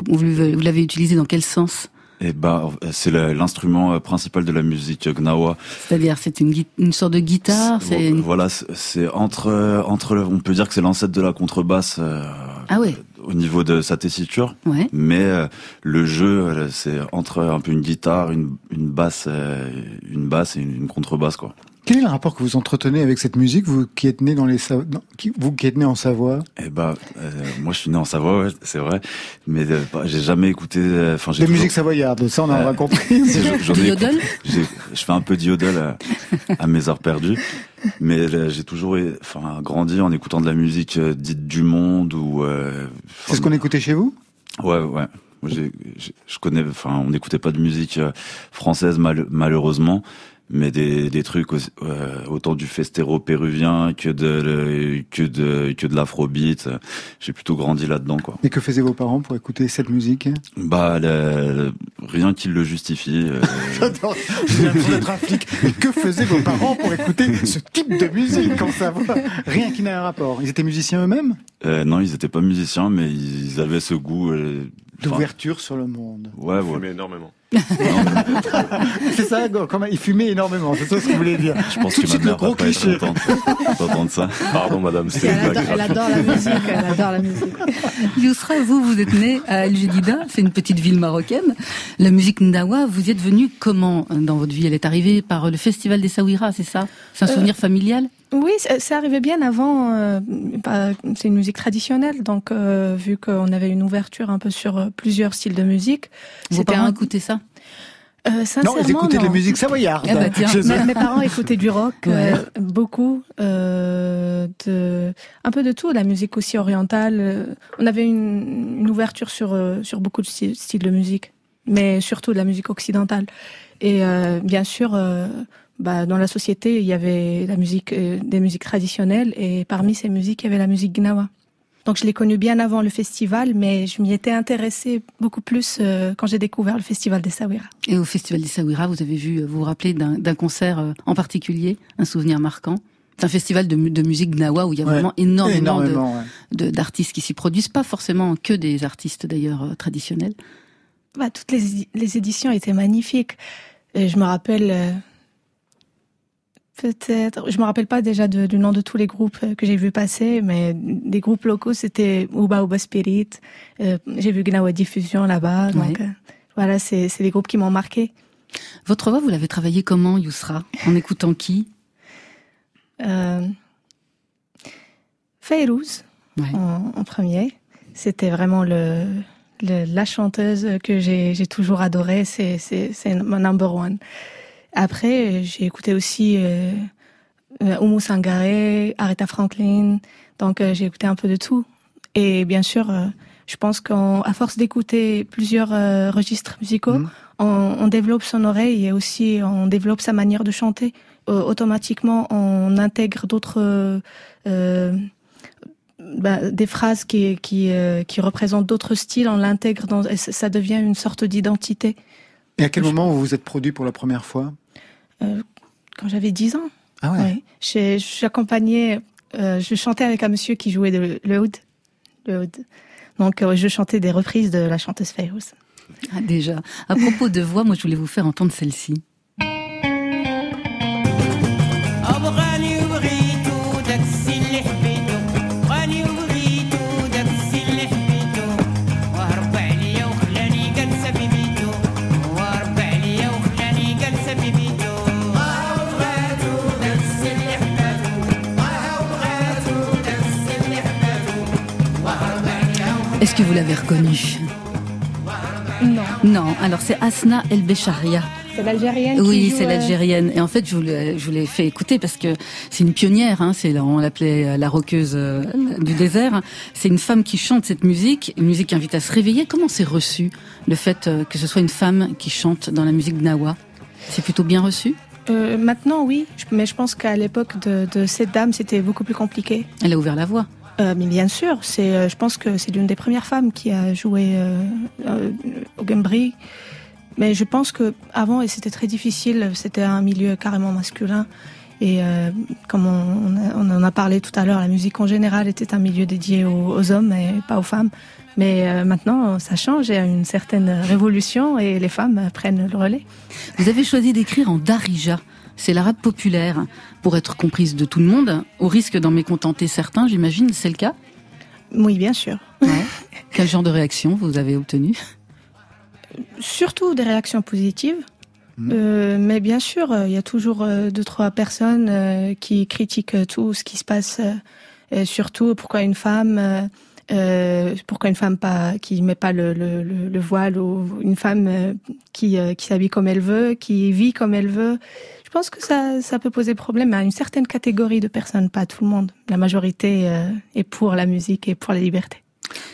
Vous vous l'avez utilisé dans quel sens? Et bah c'est l'instrument euh, principal de la musique gnawa. C'est-à-dire, c'est une, une sorte de guitare c'est une- voilà c'est- entre entre le- on peut dire que c'est l'ancêtre de la contrebasse euh, Ah ouais. au niveau de sa tessiture. Ouais. mais euh, le jeu euh, c'est entre un peu une guitare une, une basse euh, une basse et une, une contrebasse quoi Quel est le rapport que vous entretenez avec cette musique, vous qui êtes né dans les Sa- non, qui- vous qui êtes né en Savoie? Eh bah, euh, moi je suis né en Savoie, ouais, c'est vrai, mais euh, bah, j'ai jamais écouté. euh, Enfin, j'ai Des toujours- musiques savoyardes, ça on en Euh, a compris. j'ai- Je fais un peu de yodel à, à mes heures perdues, mais euh, j'ai toujours, euh, enfin, grandi en écoutant de la musique euh, dite du monde ou. euh, C'est ce qu'on écoutait chez vous? Ouais, ouais. Je connais, enfin, on n'écoutait pas de musique euh, française mal- malheureusement, mais des, des trucs aussi, euh, autant du festéro péruvien que de le- que de que de l'afrobeat. J'ai plutôt grandi là-dedans, quoi. Et que faisaient vos parents pour écouter cette musique? Bah, le- le- rien qui le justifie. euh, J'adore, j'ai l'impression d'être un flic. Mais que faisaient vos parents pour écouter ce type de musique en Savoie Rien qui n'a un rapport. Ils étaient musiciens eux-mêmes? Euh, non, ils étaient pas musiciens, mais ils avaient ce goût. euh, D'ouverture sur le monde. Ouais, ouais. énormément. C'est ça, Go, comment Ils fumaient énormément, c'est ça ce que vous voulez dire. Je pense Tout que de ma suite, le mère va gros pas être cliché. contente d'entendre ça. Pardon, madame, c'était Elle une adore, elle adore la musique, elle adore la musique. Yousra, vous, vous êtes né à El Jadida, c'est une petite ville marocaine. La musique ndawa, vous y êtes venu comment dans votre vie? Elle est arrivée par le festival des Saouira, c'est ça? C'est un Euh, souvenir familial? Oui, c'est c'est arrivé bien avant. euh, bah, c'est une musique traditionnelle, donc euh, vu qu'on avait une ouverture un peu sur euh, plusieurs styles de musique, Vos c'était parents un- écoutaient ça? Euh, Non, ils écoutaient de la musique savoyarde. Ah bah tiens. Mes, mes parents écoutaient du rock, Ouais. euh, beaucoup, euh, de, un peu de tout, la musique aussi orientale. On avait une, une ouverture sur sur beaucoup de sty- styles de musique, mais surtout de la musique occidentale. Et euh, bien sûr, euh, bah, dans la société, il y avait la musique, euh, des musiques traditionnelles, et parmi ces musiques, il y avait la musique gnawa. Donc je l'ai connu bien avant le festival, mais je m'y étais intéressée beaucoup plus euh, quand j'ai découvert le festival des Sawira. Et au festival des Saouira, vous avez vu, vous vous rappelez d'un concert euh, en particulier, un souvenir marquant c'est un festival de, mu- de musique gnawa où il y a Ouais. vraiment énormément, ouais. d'artistes qui s'y produisent, pas forcément que des artistes d'ailleurs traditionnels. Bah, toutes les, les éditions étaient magnifiques. Et je me rappelle euh, peut-être, je me rappelle pas déjà de- du nom de tous les groupes euh, que j'ai vu passer, mais des groupes locaux c'était Uba Uba Spirit. euh, j'ai vu Gnawa Diffusion là-bas. Donc euh, voilà, c'est des groupes qui m'ont marqué. Votre voix, vous l'avez travaillée comment, Yousra? En écoutant qui? Euh, Fayrouz Ouais. en, en premier. C'était vraiment le, le- la chanteuse que j'ai toujours adorée. C'est mon number one. Après, j'ai écouté aussi euh, euh, Oumou Sangaré, Aretha Franklin. Donc euh, j'ai écouté un peu de tout. Et bien sûr, euh, je pense qu'à force d'écouter plusieurs euh, registres musicaux, Mhm. on, on développe son oreille et aussi on développe sa manière de chanter. Automatiquement, on intègre d'autres bah, des phrases qui qui, qui représentent d'autres styles. On l'intègre dans et ça ça devient une sorte d'identité. Et à quel moment vous vous êtes produit pour la première fois? Euh, quand j'avais 10 ans. Ah ouais. J'accompagnais, euh, je chantais avec un monsieur qui jouait de, le oud. Le oud. Donc, euh, je chantais des reprises de la chanteuse Fayrouz. Ah, déjà. À propos de voix, moi, je voulais vous faire entendre celle-ci. Que vous l'avez reconnue Non. Non. Alors, c'est Asna El Becharia. C'est l'Algérienne Oui, c'est euh, l'Algérienne. Et en fait, je vous l'ai, je vous l'ai fait écouter parce que c'est une pionnière. Hein, c'est on l'appelait la roqueuse euh, du désert. C'est une femme qui chante cette musique, une musique qui invite à se réveiller. Comment c'est reçu le fait euh, que ce soit une femme qui chante dans la musique gnawa C'est plutôt bien reçu? Euh, maintenant, oui, mais je pense qu'à l'époque de, de cette dame, c'était beaucoup plus compliqué. Elle a ouvert la voie. Euh, mais bien sûr, c'est, euh, je pense que c'est l'une des premières femmes qui a joué euh, euh, au Gambri. Mais je pense que avant, et c'était très difficile, c'était un milieu carrément masculin. Et euh, comme on, on en a parlé tout à l'heure, la musique en général était un milieu dédié aux, aux hommes et pas aux femmes. Mais euh, maintenant, ça change, il y a une certaine révolution et les femmes prennent le relais. Vous avez choisi d'écrire en darija. C'est l'arabe populaire pour être comprise de tout le monde, au risque d'en mécontenter certains, j'imagine. C'est le cas Oui, bien sûr. Quel genre de réaction vous avez obtenu surtout des réactions positives. Euh, mais bien sûr, euh, il y a toujours euh, deux trois personnes euh, qui critiquent tout ce qui se passe, euh, et surtout pourquoi une femme, euh, euh, pourquoi une femme pas qui met pas le, le, le, le voile ou une femme euh, qui euh, qui s'habille comme elle veut, qui vit comme elle veut. Je pense que ça ça peut poser problème à une certaine catégorie de personnes, pas à tout le monde. La majorité euh, est pour la musique et pour la liberté.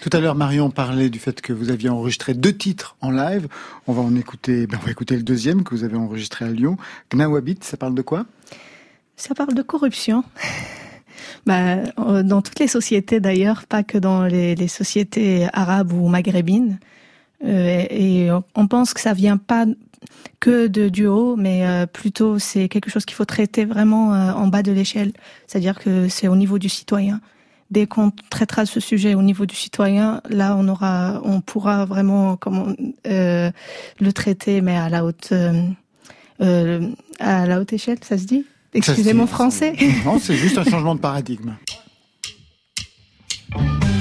Tout à l'heure, Marion parlait du fait que vous aviez enregistré deux titres en live. On va en écouter, ben on va écouter le deuxième que vous avez enregistré à Lyon. Gnawabit, ça parle de quoi? Ça parle de corruption. Bah, euh, dans toutes les sociétés d'ailleurs, pas que dans les, les sociétés arabes ou maghrébines. Euh, et on pense que ça vient pas que de du haut, mais euh, plutôt c'est quelque chose qu'il faut traiter vraiment euh, en bas de l'échelle. C'est-à-dire que c'est au niveau du citoyen. Dès qu'on traitera ce sujet au niveau du citoyen, là on aura, on pourra vraiment comment euh, le traiter, mais à la haute, à la haute échelle, ça se dit? Excusez mon français. Non, c'est juste un changement de paradigme.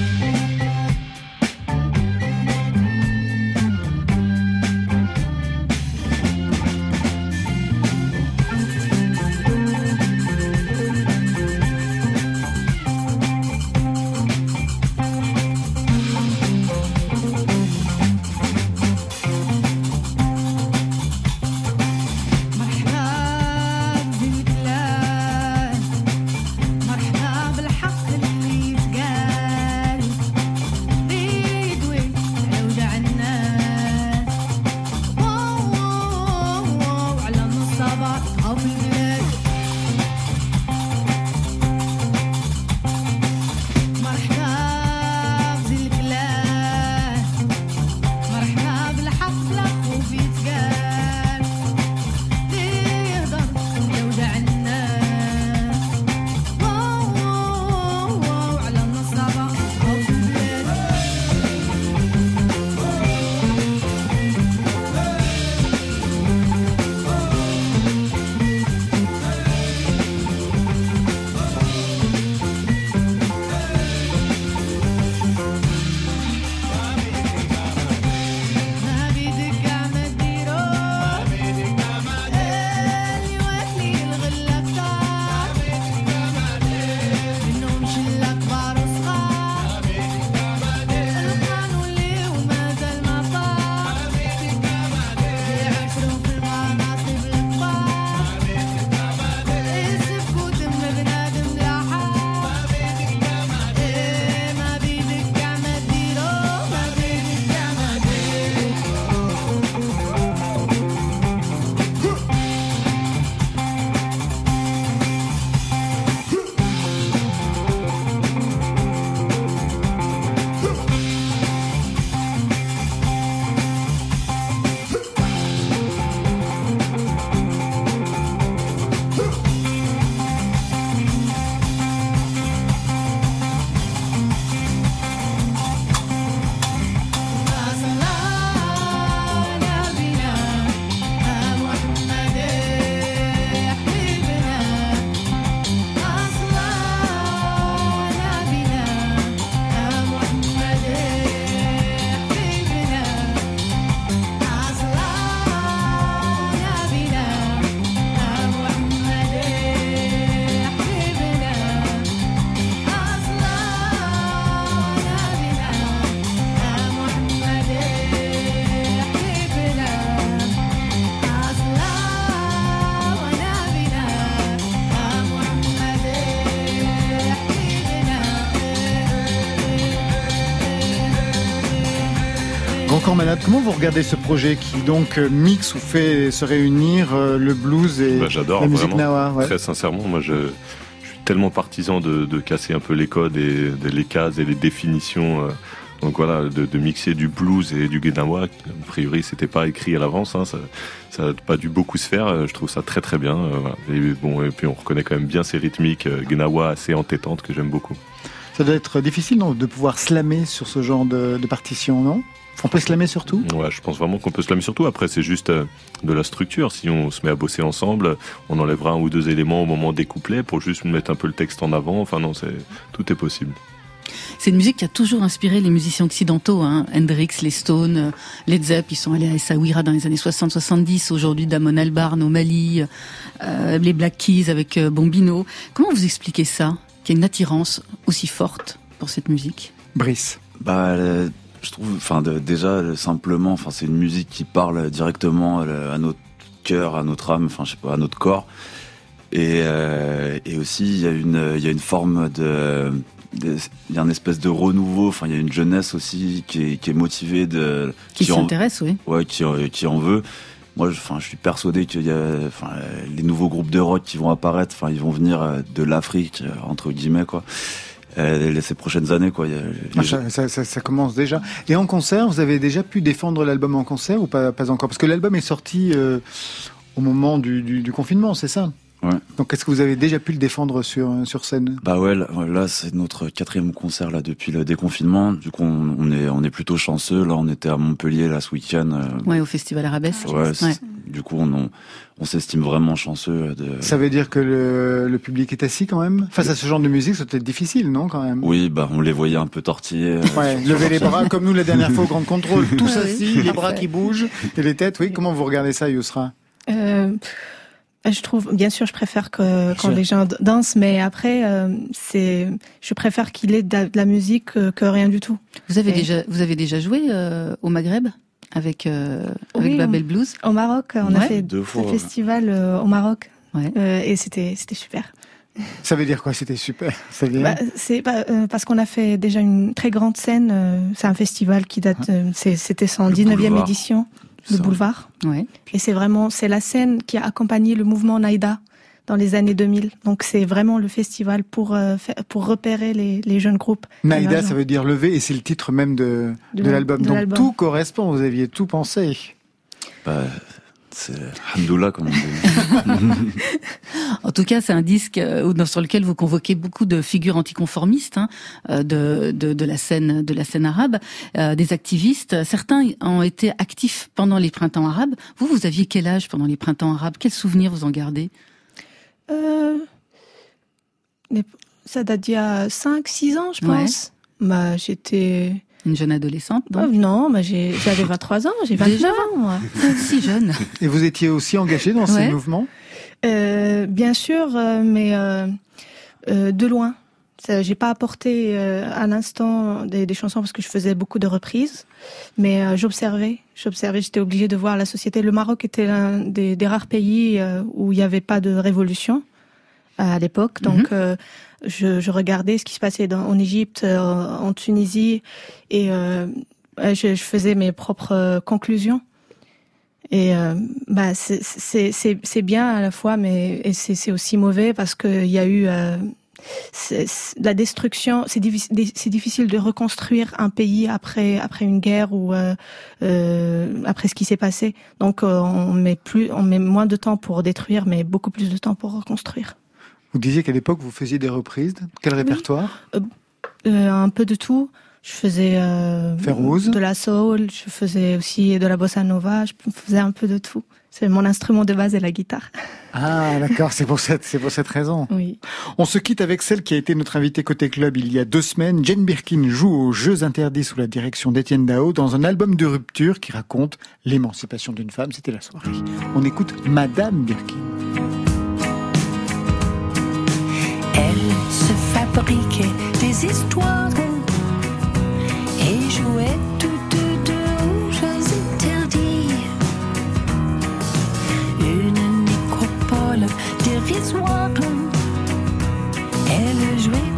Comment vous regardez ce projet qui donc euh, mixe ou fait se réunir euh, le blues et Bah, la musique vraiment. nawa ouais. Très sincèrement, moi je, je suis tellement partisan de, de casser un peu les codes et de, les cases et les définitions. euh, donc voilà, de, de mixer du blues et du guénawa. A priori, c'était pas écrit à l'avance. Hein, ça, ça a pas dû beaucoup se faire. Je trouve ça très très bien. voilà. et bon, et puis on reconnaît quand même bien ces rythmiques guénawa assez entêtantes que j'aime beaucoup. Ça doit être difficile non, de pouvoir slammer sur ce genre de, de partition, non? On peut slammer surtout Ouais, je pense vraiment qu'on peut se l'aimer surtout. Après, c'est juste euh, de la structure. Si on se met à bosser ensemble, on enlèvera un ou deux éléments au moment des couplets pour juste mettre un peu le texte en avant. Enfin non, c'est tout est possible. C'est une musique qui a toujours inspiré les musiciens occidentaux, hein. Hendrix, les Stones, euh, Led Zepp, ils sont allés à Essaouira dans les années 60-70, aujourd'hui Damon Albarn au Mali, euh, les Black Keys avec euh, Bombino. Comment vous expliquez ça, qu'il y a une attirance aussi forte pour cette musique? Brice. Bah, euh, je trouve, enfin, déjà simplement, enfin, c'est une musique qui parle directement à notre cœur, à notre âme, enfin, je sais pas, à notre corps. Et, euh, et aussi, il y a une, il y a une forme de, il y a une espèce de renouveau. Enfin, il y a une jeunesse aussi qui est, qui est motivée de, Qui s'intéresse, oui. ouais, qui, en- qui en veut. Moi, je, enfin, je suis persuadé qu'il y a, enfin, les nouveaux groupes de rock qui vont apparaître. Enfin, ils vont venir euh, de l'Afrique, euh, entre guillemets, quoi. Euh, les- ces prochaines années, quoi. Ah, gens- ça, ça- ça- ça commence déjà. Et en concert, vous avez déjà pu défendre l'album en concert ou pas, pas encore? Parce que l'album est sorti euh, au moment du, du- du confinement, c'est ça? Ouais. Donc est-ce que vous avez déjà pu le défendre sur, sur scène? Bah ouais, là, c'est notre quatrième concert là depuis le déconfinement. Du coup, on, on est on est plutôt chanceux. Là, on était à Montpellier là ce week-end. euh, Ouais, au Festival Arabesque. ouais, c'est- Ouais. Du coup, on on, on s'estime vraiment chanceux de. Ça veut dire que le, le public est assis quand même? Face à ce genre de musique, ça doit être difficile, non quand même? Oui, bah on les voyait un peu tortillés. euh, Ouais, lever les bras comme nous la dernière fois au Grand Contrôle, tous assis, les bras qui bougent et les têtes. Oui, comment vous regardez ça, Yousra Euh, je trouve, bien sûr, je préfère que quand les gens dansent, mais après, euh, c'est, je préfère qu'il ait de la, de la musique que, que rien du tout. Vous avez Et- déjà, vous avez déjà joué euh, au Maghreb avec euh, avec Oui, Babel Blues? Au Maroc, on a fait Deux un fois, ouais. festival euh, au Maroc, Ouais. euh, et c'était, c'était super. Ça veut dire quoi C'était super? Ça veut dire- Bah, c'est pas, euh, parce qu'on a fait déjà une très grande scène. euh, c'est un festival qui date, euh, c'est- c'était son Le 19e boulevard. édition, le boulevard. Ouais. Et c'est vraiment, c'est la scène qui a accompagné le mouvement Naïda dans les années 2000. Donc c'est vraiment le festival pour euh, pour repérer les, les jeunes groupes. Naïda, ça veut dire lever et c'est le titre même de, De de la- l'album. Donc tout correspond, vous aviez tout pensé. Bah, c'est Hamdoullah comme on dit. En tout cas, c'est un disque euh, sur lequel vous convoquez beaucoup de figures anticonformistes hein, euh, de, de, de la scène de la scène arabe, euh, des activistes. Certains ont été actifs pendant les printemps arabes. Vous, vous aviez quel âge pendant les printemps arabes? Quels souvenirs vous en gardez? Euh, ça date d'il y a 5, 6 ans, je Ouais. pense. Bah, j'étais. Une jeune adolescente, Oh, donc non, bah, j'avais 23 ans, j'ai 29 Déjà ans, moi. si jeune. Et vous étiez aussi engagé dans ces Ouais. mouvements? Euh, bien sûr, euh, mais euh, euh, de loin. J'ai pas apporté euh, à l'instant des, des chansons parce que je faisais beaucoup de reprises, mais euh, j'observais. J'observais. J'étais obligée de voir la société. Le Maroc était l'un des, des rares pays euh, où il n'y avait pas de révolution à l'époque, donc euh, je, je regardais ce qui se passait dans, en Égypte, euh, en Tunisie, et euh, je, je faisais mes propres euh, conclusions. Et bah c'est- bien à la fois, mais c'est aussi mauvais parce qu'il y a eu euh, c'est- c'est- la destruction. C'est difficile difficile de reconstruire un pays après après une guerre ou euh, euh, après ce qui s'est passé. Donc on met plus on met moins de temps pour détruire, mais beaucoup plus de temps pour reconstruire. Vous disiez qu'à l'époque, vous faisiez des reprises. Quel répertoire? Euh, un peu de tout. Je faisais euh, de la soul, je faisais aussi de la bossa nova, je faisais un peu de tout. C'est mon instrument de base et la guitare. Ah, d'accord, c'est pour cette, c'est pour cette raison. Oui. On se quitte avec celle qui a été notre invitée côté club il y a deux semaines. Jane Birkin joue aux Jeux interdits sous la direction d'Étienne Dao dans un album de rupture qui raconte l'émancipation d'une femme. C'était la soirée. On écoute Madame Birkin. Elle se fabriquait des histoires et jouait toutes deux aux interdits. Une nécropole dérisoire. Elle jouait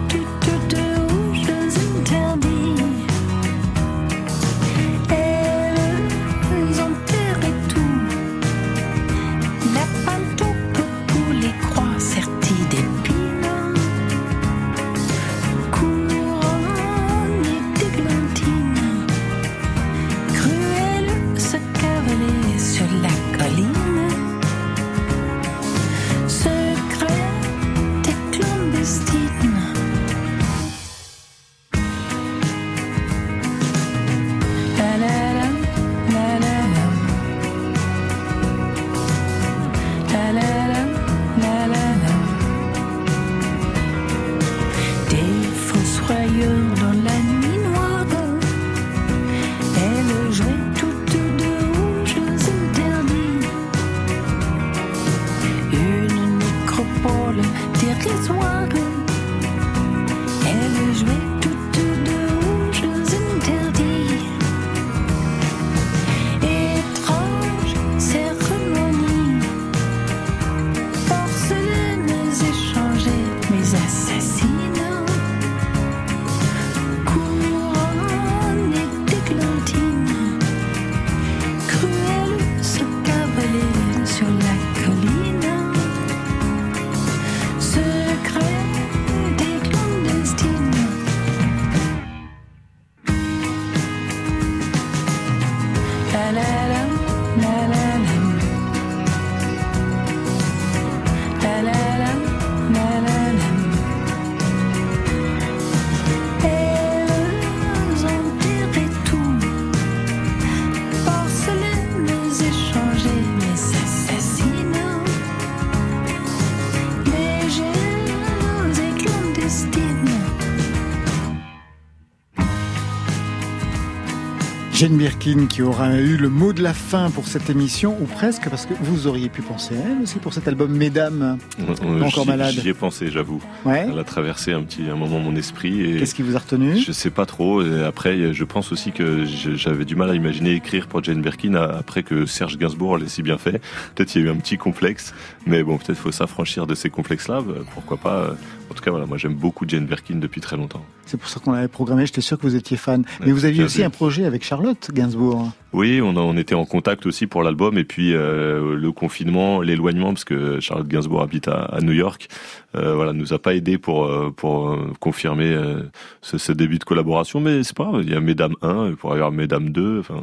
Jane Birkin qui aura eu le mot de la fin pour cette émission, ou presque, parce que vous auriez pu penser à elle aussi pour cet album Mesdames. Euh, encore malade. J'y ai pensé, j'avoue. Ouais. Elle a traversé un petit un moment mon esprit. Qu'est-ce qui vous a retenu? Je sais pas trop. Et après, je pense aussi que j'avais du mal à imaginer écrire pour Jane Birkin après que Serge Gainsbourg l'ait si bien fait. Peut-être il y a eu un petit complexe, mais bon, peut-être faut s'affranchir de ces complexes-là. Pourquoi pas En tout cas, voilà, moi j'aime beaucoup Jane Birkin depuis très longtemps. C'est pour ça qu'on l'avait programmé, j'étais sûr que vous étiez fan. Mais vous aviez aussi vu. un projet avec Charlotte Gainsbourg. Oui, on, a- on était en contact aussi pour l'album et puis euh, le confinement, l'éloignement, parce que Charlotte Gainsbourg habite à, à New York, euh, voilà, nous a pas aidé pour euh, pour euh, confirmer euh, ce, ce début de collaboration, mais c'est pas grave. Il y a Mesdames 1, il pourrait y avoir Mesdames 2. Enfin,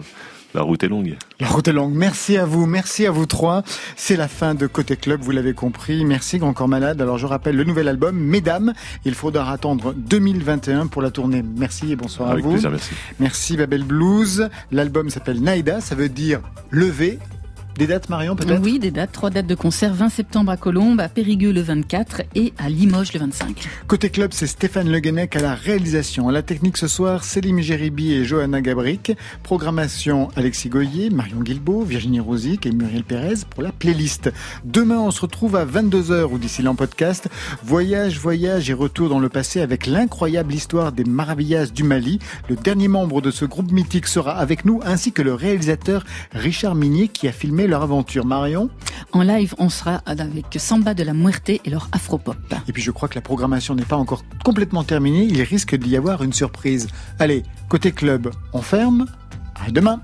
la route est longue. La route est longue. Merci à vous, merci à vous trois. C'est la fin de Côté Club, vous l'avez compris. Merci Grand Corps Malade. Alors je rappelle le nouvel album, Mesdames. Il faudra attendre 2021 pour la tournée. Merci et bonsoir Avec à vous. plaisir, merci. Merci Babel Blues. L'album s'appelle Naïda, ça veut dire lever. Des dates Marion peut-être Oui, des dates, trois dates de concert, 20 septembre à Colombes, à Périgueux le 24 et à Limoges le 25. Côté club, c'est Stéphane Le Guenec à la réalisation. À la technique ce soir, Célim Géribi et Johanna Gabric. Programmation, Alexis Goyer, Marion Guilbault, Virginie Rosic et Muriel Pérez pour la playlist. Demain, on se retrouve à 22h ou d'ici là en podcast. Voyage, voyage et retour dans le passé avec l'incroyable histoire des Maravillas du Mali. Le dernier membre de ce groupe mythique sera avec nous ainsi que le réalisateur Richard Minier qui a filmé leur aventure. Marion En live, on sera avec Samba de la Muerte et leur afropop. Et puis je crois que la programmation n'est pas encore complètement terminée, il risque d'y avoir une surprise. Allez, côté club, on ferme. À demain